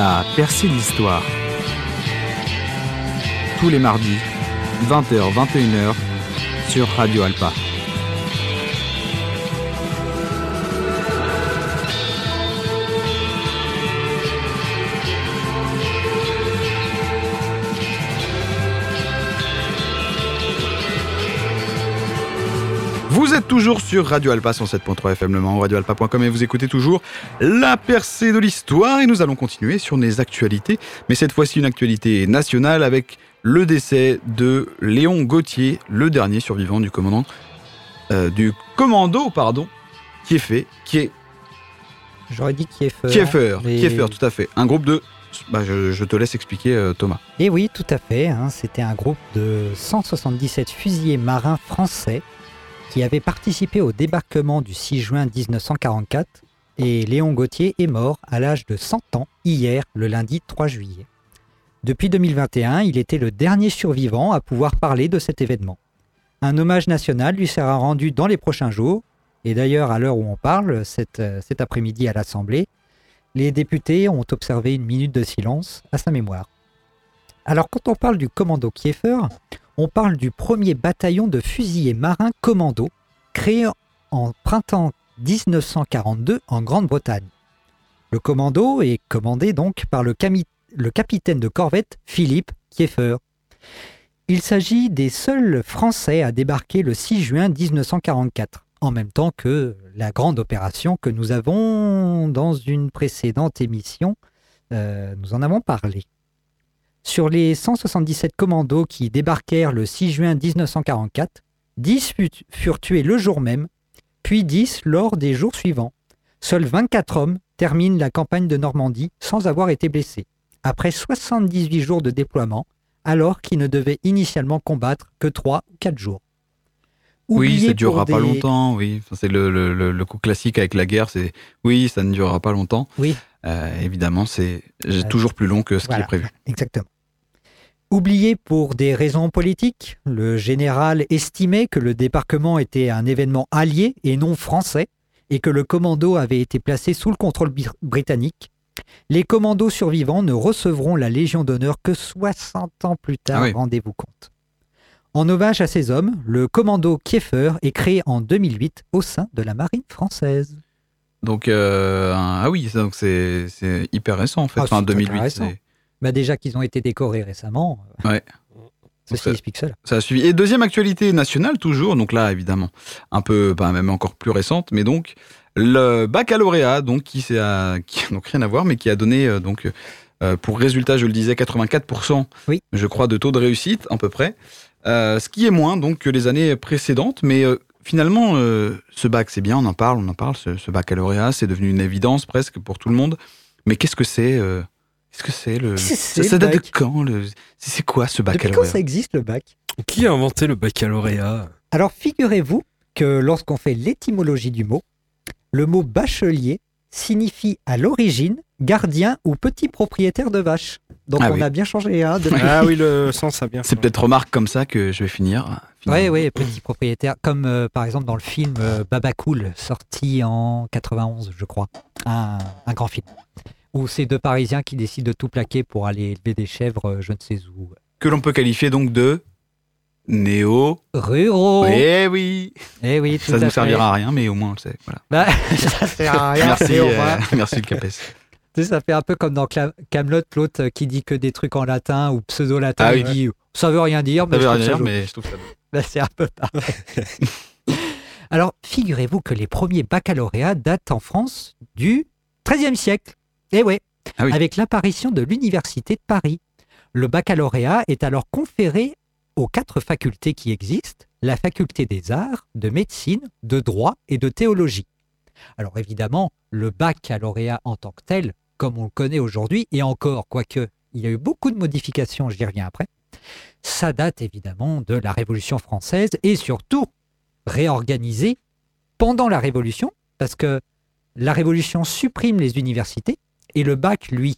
La l'histoire. Tous les mardis, 20h, 21h, sur Radio Alpa. Êtes toujours sur Radio Alpa 107.3 FM Le Mans, radioalpa.com et vous écoutez toujours la percée de l'histoire et nous allons continuer sur les actualités, mais cette fois-ci une actualité nationale avec le décès de Léon Gauthier, le dernier survivant du commandant euh, du commando pardon, qui est fait, qui est J'aurais dit Kieffer. Kieffer, Kieffer, tout à fait, un groupe de bah, je, je te laisse expliquer euh, Thomas. Et oui, tout à fait. hein, C'était un groupe de 177 fusiliers marins français qui avaient participé au débarquement du 6 juin 1944. Et Léon Gauthier est mort à l'âge de 100 ans hier, le lundi 3 juillet. Depuis 2021, il était le dernier survivant à pouvoir parler de cet événement. Un hommage national lui sera rendu dans les prochains jours. Et d'ailleurs, à l'heure où on parle, cet, euh, cet après-midi à l'Assemblée, les députés ont observé une minute de silence à sa mémoire. Alors quand on parle du commando Kieffer, on parle du premier bataillon de fusiliers marins commando créé en printemps 1942 en Grande-Bretagne. Le commando est commandé donc par le, capitaine de corvette Philippe Kieffer. Il s'agit des seuls Français à débarquer le 6 juin 1944, en même temps que la grande opération que nous avons dans une précédente émission, euh, nous en avons parlé. Sur les 177 commandos qui débarquèrent le 6 juin 1944, 10 fut- furent tués le jour même, puis 10 lors des jours suivants. Seuls 24 hommes terminent la campagne de Normandie sans avoir été blessés, après 78 jours de déploiement, alors qu'ils ne devaient initialement combattre que 3 ou 4 jours. oui, ça pour durera pas longtemps, oui. Enfin, c'est le, le- le- le coup classique avec la guerre, c'est oui, ça ne durera pas longtemps. Oui. Euh, évidemment, c'est Euh, toujours plus long que ce voilà. qui est prévu. Exactement. Oublié pour des raisons politiques, le général estimait que le débarquement était un événement allié et non français et que le commando avait été placé sous le contrôle britannique. Les commandos survivants ne recevront la Légion d'honneur que 60 ans plus tard, Ah oui. rendez-vous compte. En hommage à ces hommes, le commando Kieffer est créé en 2008 au sein de la marine française. Donc, euh, ah oui, donc c'est hyper récent en fait. Ah, enfin, c'est très 2008, récent. c'est- Bah déjà qu'ils ont été décorés récemment, euh, Ouais. ceci Donc, explique cela. Ça a suivi. Et deuxième actualité nationale, toujours, donc là, évidemment, un peu, pas même encore plus récente, mais donc, le baccalauréat, donc, qui, à- [LAUGHS] qui a donc rien à voir, mais qui a donné, euh, donc, euh, pour résultat, je le disais, 84%, Oui. je crois, de taux de réussite, à peu près. Euh, ce qui est moins, donc, que les années précédentes, mais euh, finalement, euh, ce bac, c'est bien, on en parle, on en parle, ce, ce baccalauréat, c'est devenu une évidence presque pour tout le monde. Mais qu'est-ce que c'est euh, Qu'est-ce que c'est le. Ça, c'est, ça le date de bac quand le... C'est quoi ce Depuis quand baccalauréat ça existe le bac? Qui a inventé le baccalauréat? Alors figurez-vous que lorsqu'on fait l'étymologie du mot, le mot bachelier signifie à l'origine gardien ou petit propriétaire de vaches. Donc Ah on oui. a bien changé hein, depuis. [LAUGHS] Ah oui, le sens a bien. C'est peut-être remarque comme ça que je vais finir. Oui, oui, petit propriétaire, comme euh, par exemple dans le film euh, Baba Cool, sorti en 91, je crois, un, un grand film, où c'est deux Parisiens qui décident de tout plaquer pour aller élever des chèvres, euh, je ne sais où. Que l'on peut qualifier donc de néo. Ruraux. Eh oui. Eh oui, tout Ça ne nous servira à rien, mais au moins on le sait. Voilà. Bah, [LAUGHS] ça sert à rien. Merci, euh, [LAUGHS] merci le Capes. Ça fait un peu comme dans Camelot, l'autre qui dit que des trucs en latin ou pseudo-latin, Ah il oui. dit ça veut rien dire, mais Ça veut rien dire, mais je trouve ça beau. Bah, c'est un peu pareil. [LAUGHS] Alors, figurez-vous que les premiers baccalauréats datent en France du XIIIe siècle. Eh ouais, Ah oui. avec l'apparition de l'Université de Paris. Le baccalauréat est alors conféré aux quatre facultés qui existent, la faculté des arts, de médecine, de droit et de théologie. Alors évidemment, le baccalauréat en tant que tel, comme on le connaît aujourd'hui, et encore, quoique il y a eu beaucoup de modifications, j'y reviens après, ça date évidemment de la Révolution française et surtout réorganisé pendant la Révolution, parce que la Révolution supprime les universités et le bac, lui,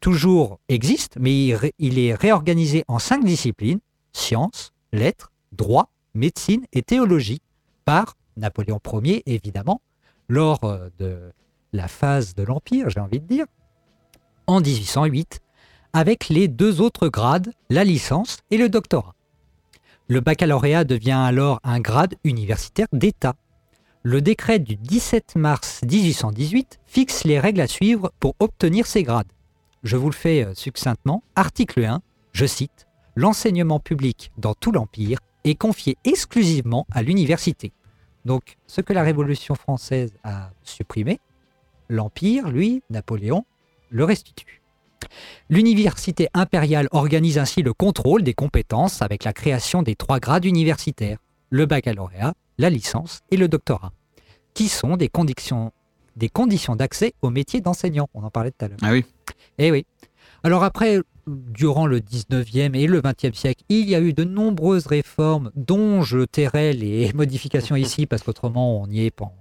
toujours existe, mais il, est réorganisé en cinq disciplines, sciences, lettres, droit, médecine et théologie, par Napoléon Ier, évidemment, lors euh, de la phase de l'Empire, j'ai envie de dire. en 1808 avec les deux autres grades, la licence et le doctorat. Le baccalauréat devient alors un grade universitaire d'État. Le décret du 17 mars 1818 fixe les règles à suivre pour obtenir ces grades. Je vous le fais euh, succinctement. Article 1, je cite, L'enseignement public dans tout l'Empire est confié exclusivement à l'université. Donc, ce que la Révolution française a supprimé, l'Empire, lui, Napoléon, le restitue. L'université impériale organise ainsi le contrôle des compétences avec la création des trois grades universitaires, le baccalauréat, la licence et le doctorat, qui sont des conditions des conditions d'accès au métier d'enseignant. On en parlait tout à l'heure. Ah oui. Eh oui. Alors après, durant le 19e et le 20e siècle, il y a eu de nombreuses réformes dont je tairai les [LAUGHS] modifications ici parce qu'autrement on n'y est pas.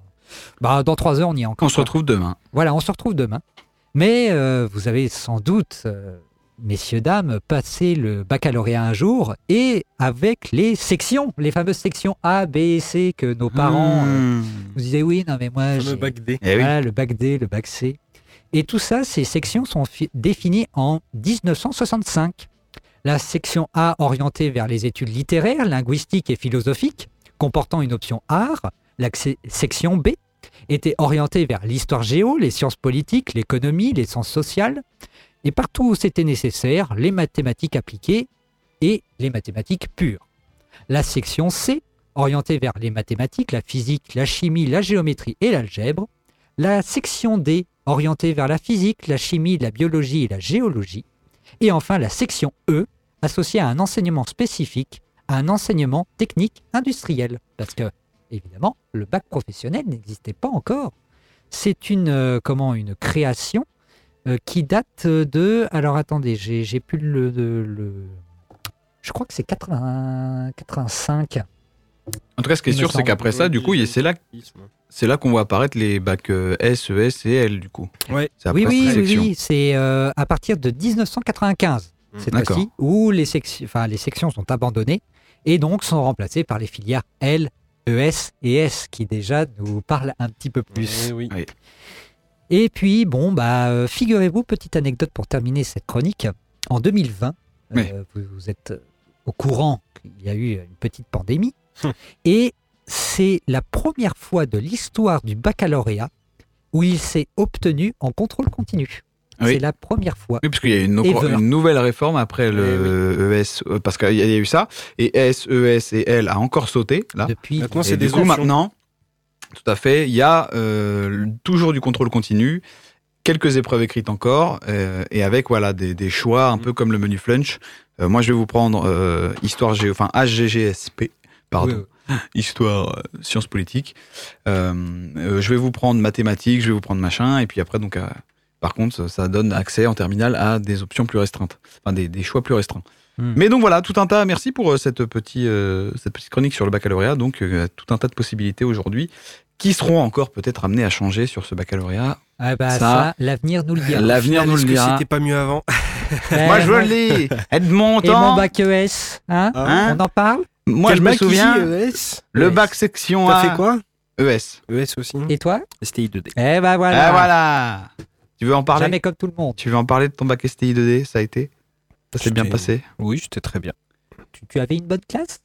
Bah, dans trois heures, on y est encore. On se retrouve demain. Voilà, on se retrouve demain. Mais euh, vous avez sans doute, euh, messieurs, dames, passé le baccalauréat un jour et avec les sections, les fameuses sections A, B et C que nos parents euh, Mmh. nous disaient oui, non mais moi Le bac D. Eh oui. le bac D, le bac C. Et tout ça, ces sections sont fi- définies en 1965. La section A orientée vers les études littéraires, linguistiques et philosophiques, comportant une option art. La section B était orientée vers l'histoire géo, les sciences politiques, l'économie, les sciences sociales. Et partout où c'était nécessaire, les mathématiques appliquées et les mathématiques pures. La section C, orientée vers les mathématiques, la physique, la chimie, la géométrie et l'algèbre. La section D, orientée vers la physique, la chimie, la biologie et la géologie. Et enfin la section E, associée à un enseignement spécifique, à un enseignement technique industriel. Parce que, évidemment, le bac professionnel n'existait pas encore. C'est une, euh, comment, une création euh, qui date de... Alors attendez, j'ai j'ai plus le, le, le- Je crois que c'est 80 85. En tout cas, ce qui est sûr, c'est qu'après ça, du coup, c'est là, c'est là qu'on voit apparaître les bacs euh, S, ES et L, du coup. Ouais. C'est après Oui, oui, cette oui, oui, c'est euh, à partir de 1995, cette D'accord. fois-ci, où les, sections, enfin, les sections sont abandonnées et donc sont remplacées par les filières L, ES et S, qui déjà nous parlent un petit peu plus. Eh oui. Oui. Et puis, bon, bah, euh, figurez-vous, petite anecdote pour terminer cette chronique, en 2020, euh, Oui. vous, vous êtes euh, au courant qu'il y a eu une petite pandémie, Hum. et c'est la première fois de l'histoire du baccalauréat où il s'est obtenu en contrôle continu. Oui. C'est la première fois. Oui, parce qu'il y a une, une nouvelle réforme après le ES, euh, parce qu'il y a eu ça, et S, ES et L a encore sauté, là. Depuis, Maintenant, c'est des coup, options. maintenant, tout à fait, il y a euh, toujours du contrôle continu, quelques épreuves écrites encore, euh, et avec voilà des, des choix un peu comme le menu flunch. Euh, moi, je vais vous prendre euh, histoire géo, enfin HGGSP, pardon. Oui, [LAUGHS] Histoire, sciences politiques. Je vais vous prendre mathématiques, je vais vous prendre machin, et puis après, donc, par contre, ça- ça donne accès en terminale à des options plus restreintes, enfin des, des choix plus restreints. Hmm. Mais donc voilà, tout un tas, merci pour euh, cette, petit, euh, cette petite chronique sur le baccalauréat. Donc, euh, tout un tas de possibilités aujourd'hui qui seront encore peut-être amenées à changer sur ce baccalauréat. Ah bah Ça, ça, l'avenir nous le dira. L'avenir nous le Est-ce que dira. c'était pas mieux avant Eh, [LAUGHS] Moi, je moi- l'ai Edmond Et mon bac ES, hein, Hein On en parle Moi, Quel je me souviens, ici, ES le ES. bac section T'as fait quoi ES. ES aussi. Et toi STI 2D. Eh ben Ah, voilà. voilà Tu veux en parler Jamais comme tout le monde. Tu veux en parler de ton bac STI 2D Ça a été Ça s'est bien passé Oui, c'était très bien. Tu, tu avais une bonne classe?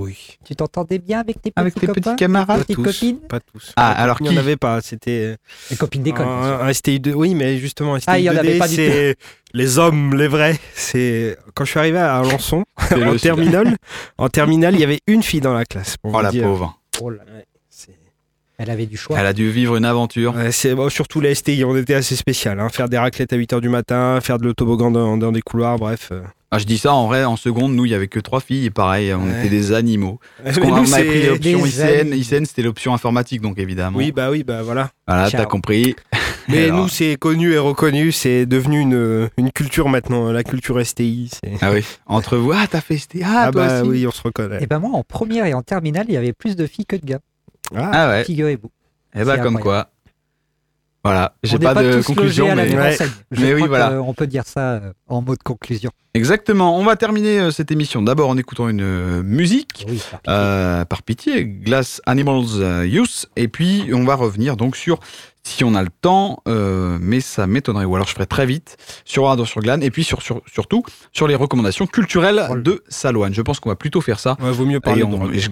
Oui. Tu t'entendais bien avec tes petits Avec tes copains petits camarades Petites tous. copines? Pas tous. Ah, Pas alors tous. Il n'y en avait pas. C'était Les copines d'école. un, un STI 2. Oui, mais justement, un STI Ah, il y en 2D, avait pas du c'est les hommes, les vrais. C'est quand je suis arrivé à Alençon [LAUGHS] le en terminale. En terminale, il y avait une fille dans la classe. pour Oh la dire. pauvre Oh là, Ouais, c'est- Elle avait du choix. Elle a dû vivre une aventure. Ouais, c'est bon, surtout les STI, on était assez spécial. Hein. Faire des raclettes à 8h du matin, faire de l'autoboggan dans, dans des couloirs, bref. euh. Ah, je dis ça en vrai, en seconde, nous, il y avait que trois filles, et pareil, on Ouais. était des animaux. [LAUGHS] Parce qu'on a, pris l'option ICN. ICN c'était l'option informatique, donc évidemment. Oui, bah oui, bah voilà. voilà, t'as compris. Mais [LAUGHS] Alors- nous, c'est connu et reconnu, c'est devenu une, une culture maintenant, la culture STI. Ah oui, entre vous, ah, t'as fait STI, ah, Ah, toi bah aussi. oui, on se reconnaît. Et ben moi, en première et en terminale, il y avait plus de filles que de gars. Ah, Ah ouais, Figurez-vous. et bah c'est comme incroyable. quoi. Voilà, j'ai On pas, pas de conclusion, mais, Ouais. Mais oui, voilà. qu'on peut dire ça euh, en mot de conclusion. Exactement. On va terminer euh, cette émission d'abord en écoutant une euh, musique. Oui, par pitié. Euh, par pitié, Glass Animals Youth. Et puis, on va revenir donc sur, si on a le temps, euh, mais ça m'étonnerait, ou alors je ferai très vite, sur Radar sur Glane, et puis sur, sur- surtout sur les recommandations culturelles de Salouane. Je pense qu'on va plutôt faire ça. Ouais, vaut mieux parler Et de on- drogue. et je-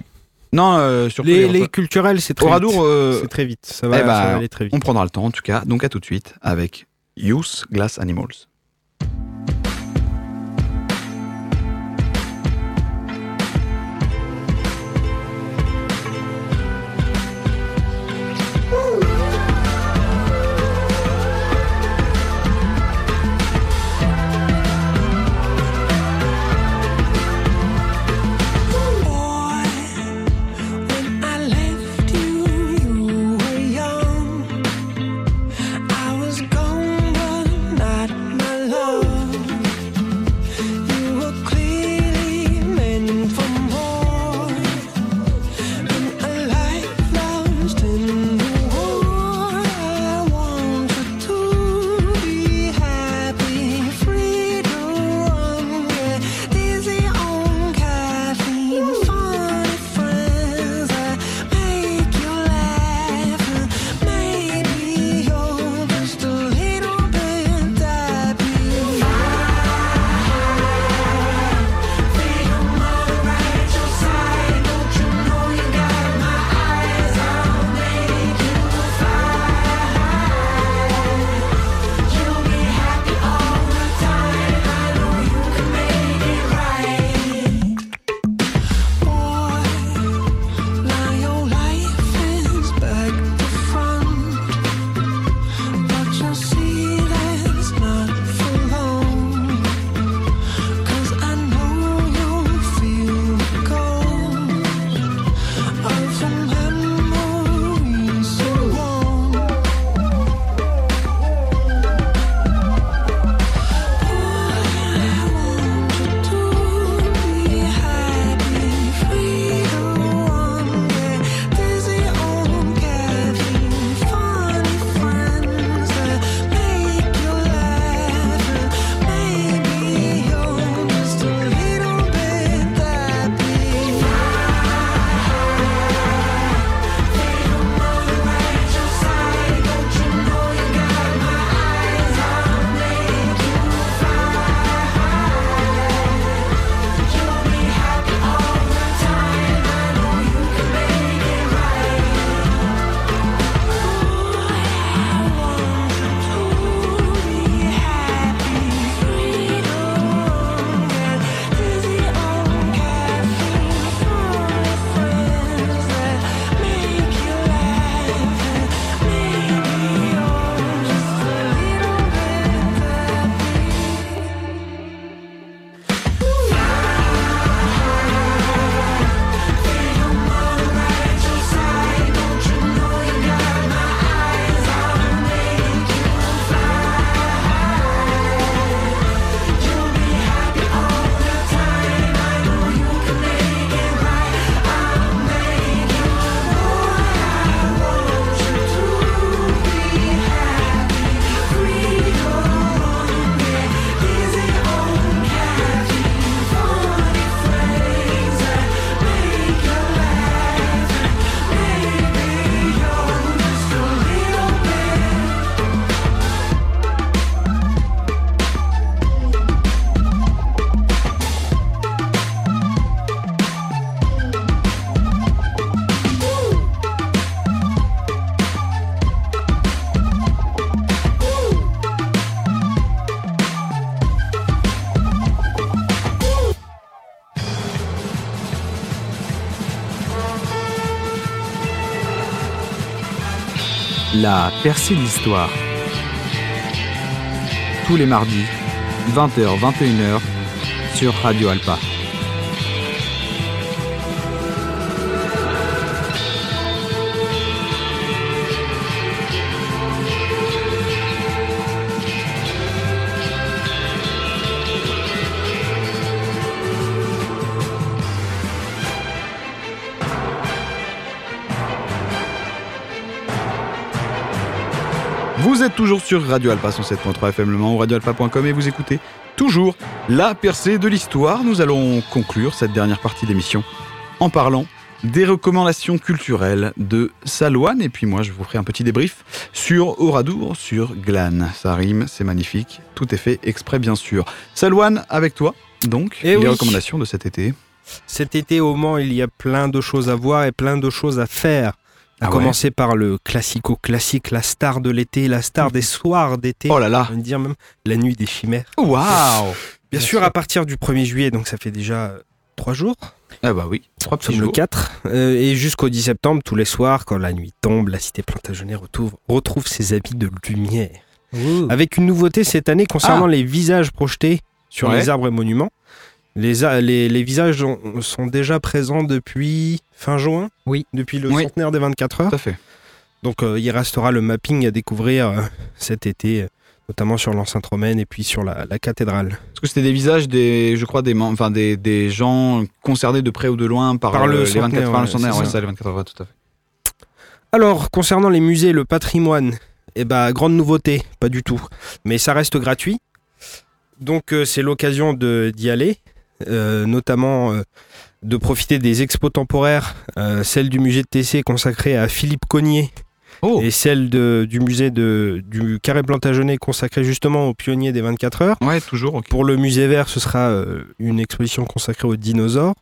Non, euh, surtout Les, culturels, c'est très Oradour, vite. euh, C'est très vite. Ça va, eh ça va aller très vite. on prendra le temps en tout cas. Donc à tout de suite avec Youth Glass Animals. La percée de l'histoire. Tous les mardis, 20h, 21h, sur Radio Alpa. Êtes toujours sur Radio Alpha 107.3 FM Le Mans ou radioalpha.com et vous écoutez toujours la percée de l'histoire. Nous allons conclure cette dernière partie d'émission en parlant des recommandations culturelles de Salouane. Et puis moi, je vous ferai un petit débrief sur Oradour, sur Glane. Ça rime, c'est magnifique. Tout est fait exprès, bien sûr. Salouane, avec toi, donc, Eh les oui. recommandations de cet été. Cet été au Mans, il y a plein de choses à voir et plein de choses à faire. À Ah ouais commencer par le classico-classique, la star de l'été, la star des soirs d'été. Oh là là On va dire même la nuit des chimères. Waouh Bien sûr, à partir du 1er juillet, donc ça fait déjà euh, trois jours. Ah bah oui, trois petits Comme le jours. 4. euh, et jusqu'au 10 septembre, tous les soirs, quand la nuit tombe, la cité Plantagenet retrouve, retrouve ses habits de lumière. Avec une nouveauté cette année concernant Ah. les visages projetés sur Ouais. les arbres et monuments. Les, les, les visages ont- sont déjà présents depuis fin juin, Oui. depuis le Oui. centenaire des 24 heures? Tout à fait. Donc euh, il restera le mapping à découvrir euh, cet été, euh, notamment sur l'enceinte romaine et puis sur la, la cathédrale. Parce que c'était des visages des, je crois, des, enfin, des, des gens concernés de près ou de loin par, Par le les 24 centenaire, par le ouais, centenaire, c'est ouais, ça. ça, les 24 heures, tout à fait. Alors, concernant les musées, le patrimoine, eh ben, grande nouveauté, pas du tout. Mais ça reste gratuit. Donc, euh, c'est l'occasion de- d'y aller, notamment euh, de profiter des expos temporaires, euh, celle du musée de TC consacrée à Philippe Cognier Oh. et celle de- du musée de, du Carré Plantagenet consacrée justement aux pionniers des 24 heures. Ouais, toujours. Pour le musée vert, ce sera euh, une exposition consacrée aux dinosaures.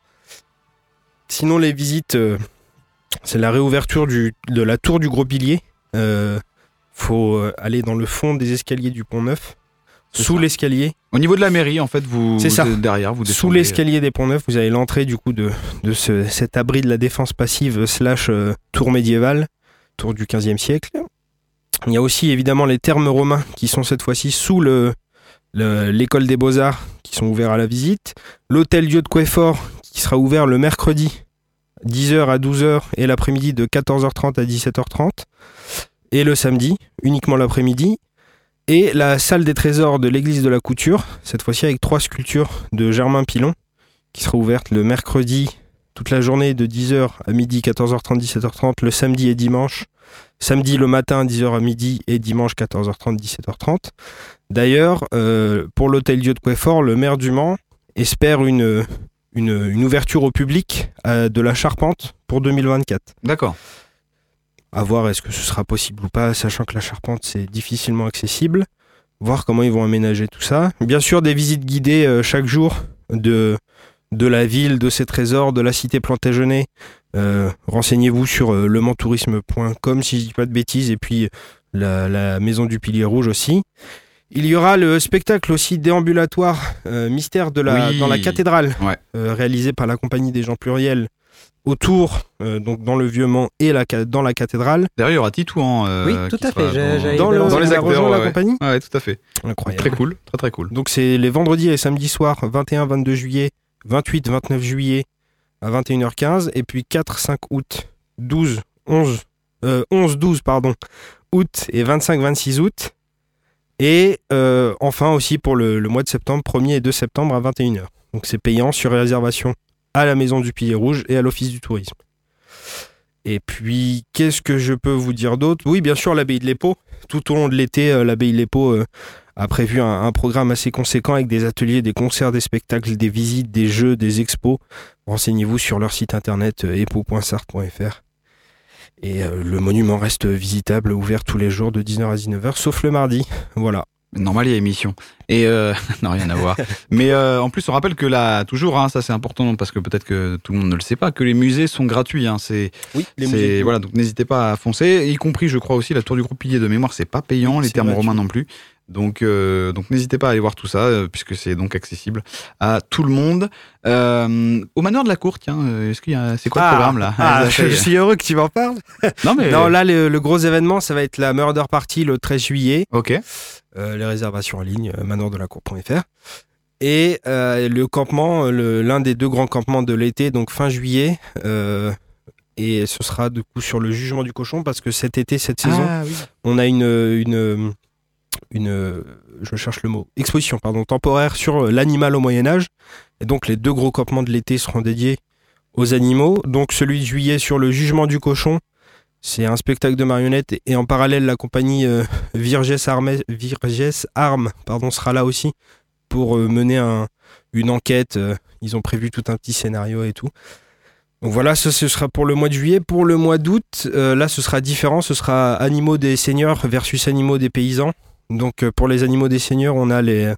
Sinon, les visites, euh, c'est la réouverture du, de la tour du Gros Pilier. Euh, faut euh, aller dans le fond des escaliers du Pont Neuf, sous l'escalier. Au niveau de la mairie, en fait, vous, C'est ça. derrière, vous Sous l'escalier des Ponts Neufs, vous avez l'entrée du coup de, de ce- cet abri de la défense passive slash euh, tour médiévale, tour du 15e siècle. Il y a aussi évidemment les thermes romains qui sont cette fois-ci sous le le- l'école des beaux-arts qui sont ouverts à la visite. L'hôtel Dieu de Queffort qui sera ouvert le mercredi 10h à 12h et l'après-midi de 14h30 à 17h30. Et le samedi, uniquement l'après-midi. Et la salle des trésors de l'église de la couture, cette fois-ci avec trois sculptures de Germain Pilon, qui sera ouverte le mercredi toute la journée de 10h à midi, 14h30, 17h30, le samedi et dimanche. Samedi le matin, 10h à midi et dimanche, 14h30, 17h30. D'ailleurs, euh, pour l'hôtel Dieu de Queffort, le maire du Mans espère une, une, ouverture au public euh, de la charpente pour 2024. D'accord. À voir est-ce que ce sera possible ou pas, sachant que la charpente c'est difficilement accessible. Voir comment ils vont aménager tout ça. Bien sûr, des visites guidées euh, chaque jour de, de la ville, de ses trésors, de la cité Plantagenet. Euh, Renseignez-vous sur euh, lementourisme.com si je dis pas de bêtises, et puis la, la maison du Pilier Rouge aussi. Il y aura le spectacle aussi déambulatoire euh, Mystère de la, Oui. dans la cathédrale, Ouais. euh, réalisé par la compagnie des gens pluriels autour, euh, donc dans le vieux Mans et la, dans la cathédrale. D'ailleurs, il y aura Titouan. euh, Oui, tout à fait, Dans, j'avais Dans, le, balancé dans les acteurs, rejoint la ouais. compagnie Ouais, tout à fait. Incroyable. Très cool, très très cool. Donc c'est les vendredis et samedis soirs, 21, 22 juillet, 28, 29 juillet à 21h15, et puis 4, 5 août, 12, 11, euh, 11, 12, pardon, août et 25, 26 août. Et euh, enfin aussi pour le, le mois de septembre, 1er et 2 septembre à 21h. Donc c'est payant sur réservation à la Maison du Pilier Rouge et à l'Office du Tourisme. Et puis, qu'est-ce que je peux vous dire d'autre? Oui, bien sûr, l'abbaye de l'Épau. Tout au long de l'été, euh, l'abbaye de l'Épau euh, a prévu un, programme assez conséquent avec des ateliers, des concerts, des spectacles, des visites, des jeux, des expos. Renseignez-vous sur leur site internet euh, epo.sart.fr. Et le monument reste visitable, ouvert tous les jours de 19h à 19h, sauf le mardi. Voilà. Normal, il y a émission. Et euh, [LAUGHS] non, rien à voir. Mais euh, en plus, on rappelle que là, toujours, hein, ça c'est important parce que peut-être que tout le monde ne le sait pas, que les musées sont gratuits. Hein, c'est, Oui, les musées. voilà, donc n'hésitez pas à foncer, y compris, je crois aussi, la tour du groupe pilier de mémoire, c'est pas payant, Oui, les termes romains non plus. Donc, euh, donc n'hésitez pas à aller voir tout ça, euh, puisque c'est donc accessible à tout le monde. Euh, au manoir de la cour, tiens, euh, est-ce qu'il y a, c'est quoi le programme là? ah, [LAUGHS] Ah, je suis heureux que tu m'en parles. Non mais, Non, là, le, le gros événement, ça va être la Murder Party le 13 juillet. ok. Euh, les réservations en ligne, euh, manoirdelacour.fr. Et euh, le campement, euh, l'un des deux grands campements de l'été, donc fin juillet. et ce sera du coup sur le jugement du cochon, parce que cet été, cette saison, Ah, oui. on a une, une, une, je cherche le mot, exposition pardon, temporaire sur l'animal au Moyen Âge. Et donc les deux gros campements de l'été seront dédiés aux animaux. Donc celui de juillet sur le jugement du cochon, C'est un spectacle de marionnettes et, en parallèle la compagnie euh, [LAUGHS] Virges, Armes, Virges Armes pardon, sera là aussi pour euh, mener un- une enquête. euh, ils ont prévu tout un petit scénario et tout. Donc voilà, ça ce sera pour le mois de juillet. Pour le mois d'août, là ce sera différent. Ce sera Animaux des seigneurs versus Animaux des paysans. Donc pour les Animaux des seigneurs, on a les,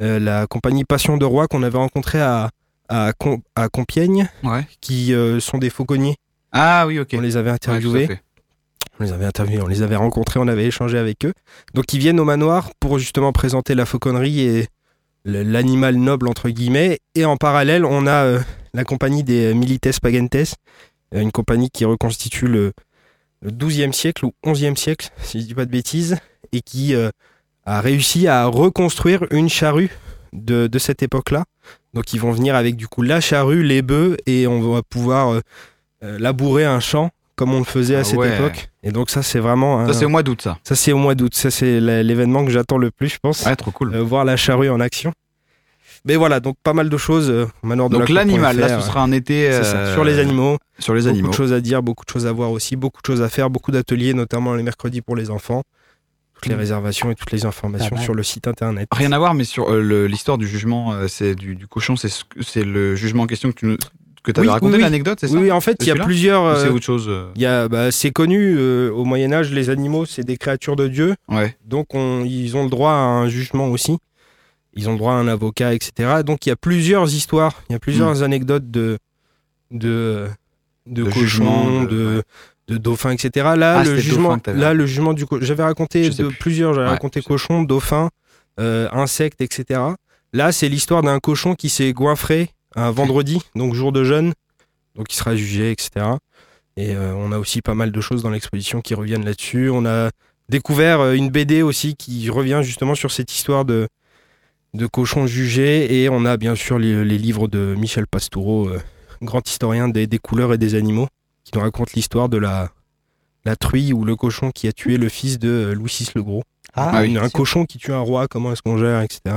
la compagnie Passion de Roi qu'on avait rencontré à, à, Com- à Compiègne, Ouais. qui euh, sont des fauconniers. Ah oui, ok. On les avait interviewés. On les avait interviewés, on les avait rencontrés, on avait échangé avec eux. Donc ils viennent au manoir pour justement présenter la fauconnerie et l'animal noble entre guillemets. Et en parallèle, on a euh, la compagnie des Milites Pagentes, euh, une compagnie qui reconstitue le, le 12e siècle ou 11e siècle, si je dis pas de bêtises, et qui euh, a réussi à reconstruire une charrue de, de cette époque-là. Donc ils vont venir avec du coup la charrue, les bœufs, et on va pouvoir euh, euh, labourer un champ comme on le faisait à Ah cette ouais. époque. Et donc ça c'est vraiment... un- Ça, c'est au mois d'août, ça. ça, c'est au mois d'août. Ça, c'est l'événement que j'attends le plus, je pense. Ouais, trop cool. Euh, voir la charrue en action. Mais voilà, donc pas mal de choses. euh, manoir de Donc la l'animal, là, ce sera un été. ça, euh, sur les animaux. Sur les beaucoup animaux. de choses à dire, beaucoup de choses à voir aussi, beaucoup de choses à faire, beaucoup d'ateliers, notamment les mercredis pour les enfants. Toutes les Mm. réservations et toutes les informations mal. sur le site internet. Rien à voir, mais sur euh, l'histoire du jugement, c'est du, du cochon, c'est le jugement en question que tu nous- que avais Oui, raconté, oui, l'anecdote, c'est ça Oui, en fait, il y a plusieurs. C'est euh, autre chose euh, il y a, bah, c'est connu euh, au Moyen Âge, les animaux, c'est des créatures de Dieu. Ouais. Donc on- ils ont le droit à un jugement aussi. Ils ont le droit à un avocat, etc. Donc il y a plusieurs histoires, il y a plusieurs anecdotes de de de, De cochons, jugement, de, de- de, dauphins, etc. Là Ah, le jugement, dauphin là le jugement du j'avais raconté de plus. plusieurs, j'avais Ouais, raconté cochons, dauphins, euh, insectes, etc. Là c'est l'histoire d'un cochon qui s'est goinfré un vendredi, donc jour de jeûne, donc il sera jugé, etc. Et euh, on a aussi pas mal de choses dans l'exposition qui reviennent là-dessus. On a découvert euh, une BD aussi qui revient justement sur cette histoire de, de cochons jugés. Et on a bien sûr les, les livres de Michel Pastoureau, euh, grand historien des, des couleurs et des animaux, qui nous raconte l'histoire de la, la truie ou le cochon qui a tué le fils de Louis VI le Gros. Ah, Une- un cochon qui tue un roi, comment est-ce qu'on gère, etc.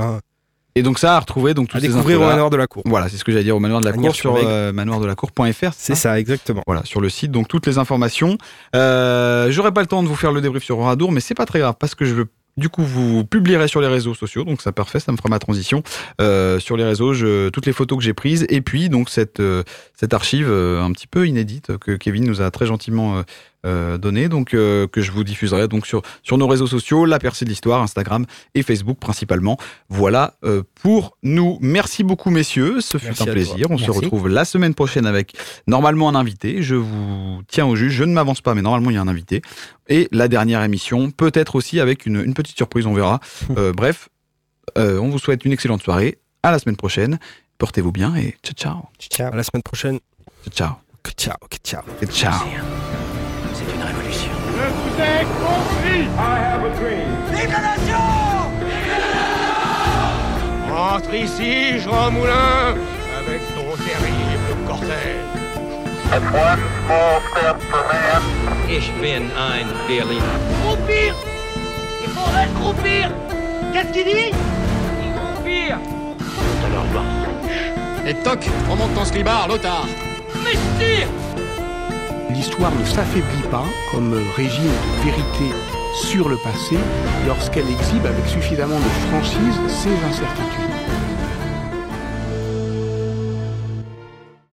Et donc ça, à retrouver donc toutes À découvrir au manoir de la cour. Voilà, c'est ce que j'allais dire au manoir de la cour sur euh, manoirdelacour.fr. C'est ça, exactement. Voilà, sur le site, donc toutes les informations. Euh, J'aurai pas le temps de vous faire le débrief sur Oradour, mais c'est pas très grave parce que je veux. Du coup, vous publierez sur les réseaux sociaux, donc ça parfait, ça me fera ma transition. Euh, sur les réseaux, je, toutes les photos que j'ai prises, et puis donc cette, euh, cette archive euh, un petit peu inédite que Kevin nous a très gentiment euh, donnée, donc euh, que je vous diffuserai donc sur, sur nos réseaux sociaux, la percée de l'histoire, Instagram et Facebook principalement. Voilà euh, pour nous. Merci beaucoup messieurs, ce fut un plaisir. toi. On se retrouve la semaine prochaine avec normalement un invité. Je vous tiens au juge. Je ne m'avance pas, mais normalement il y a un invité. Et la dernière émission, peut-être aussi avec une, une petite surprise, on verra. Euh, bref, on vous souhaite une excellente soirée. À la semaine prochaine. Portez-vous bien et ciao ciao. Ciao. À la semaine prochaine. Ciao Ciao, ciao. ciao. Ciao. C'est compris I have a dream. Vive la nation Entre ici, Jean Moulin, avec ton terrible cortège. That's one small step for man. Ich bin ein Berliner. Croupir Il faudrait croupir Qu'est-ce qu'il dit? Il croupir Tout à l'heure bas. Et toc, remonte ton slibard, Lothar. Mestir L'histoire ne s'affaiblit pas comme régime de vérité sur le passé lorsqu'elle exhibe avec suffisamment de franchise ses incertitudes.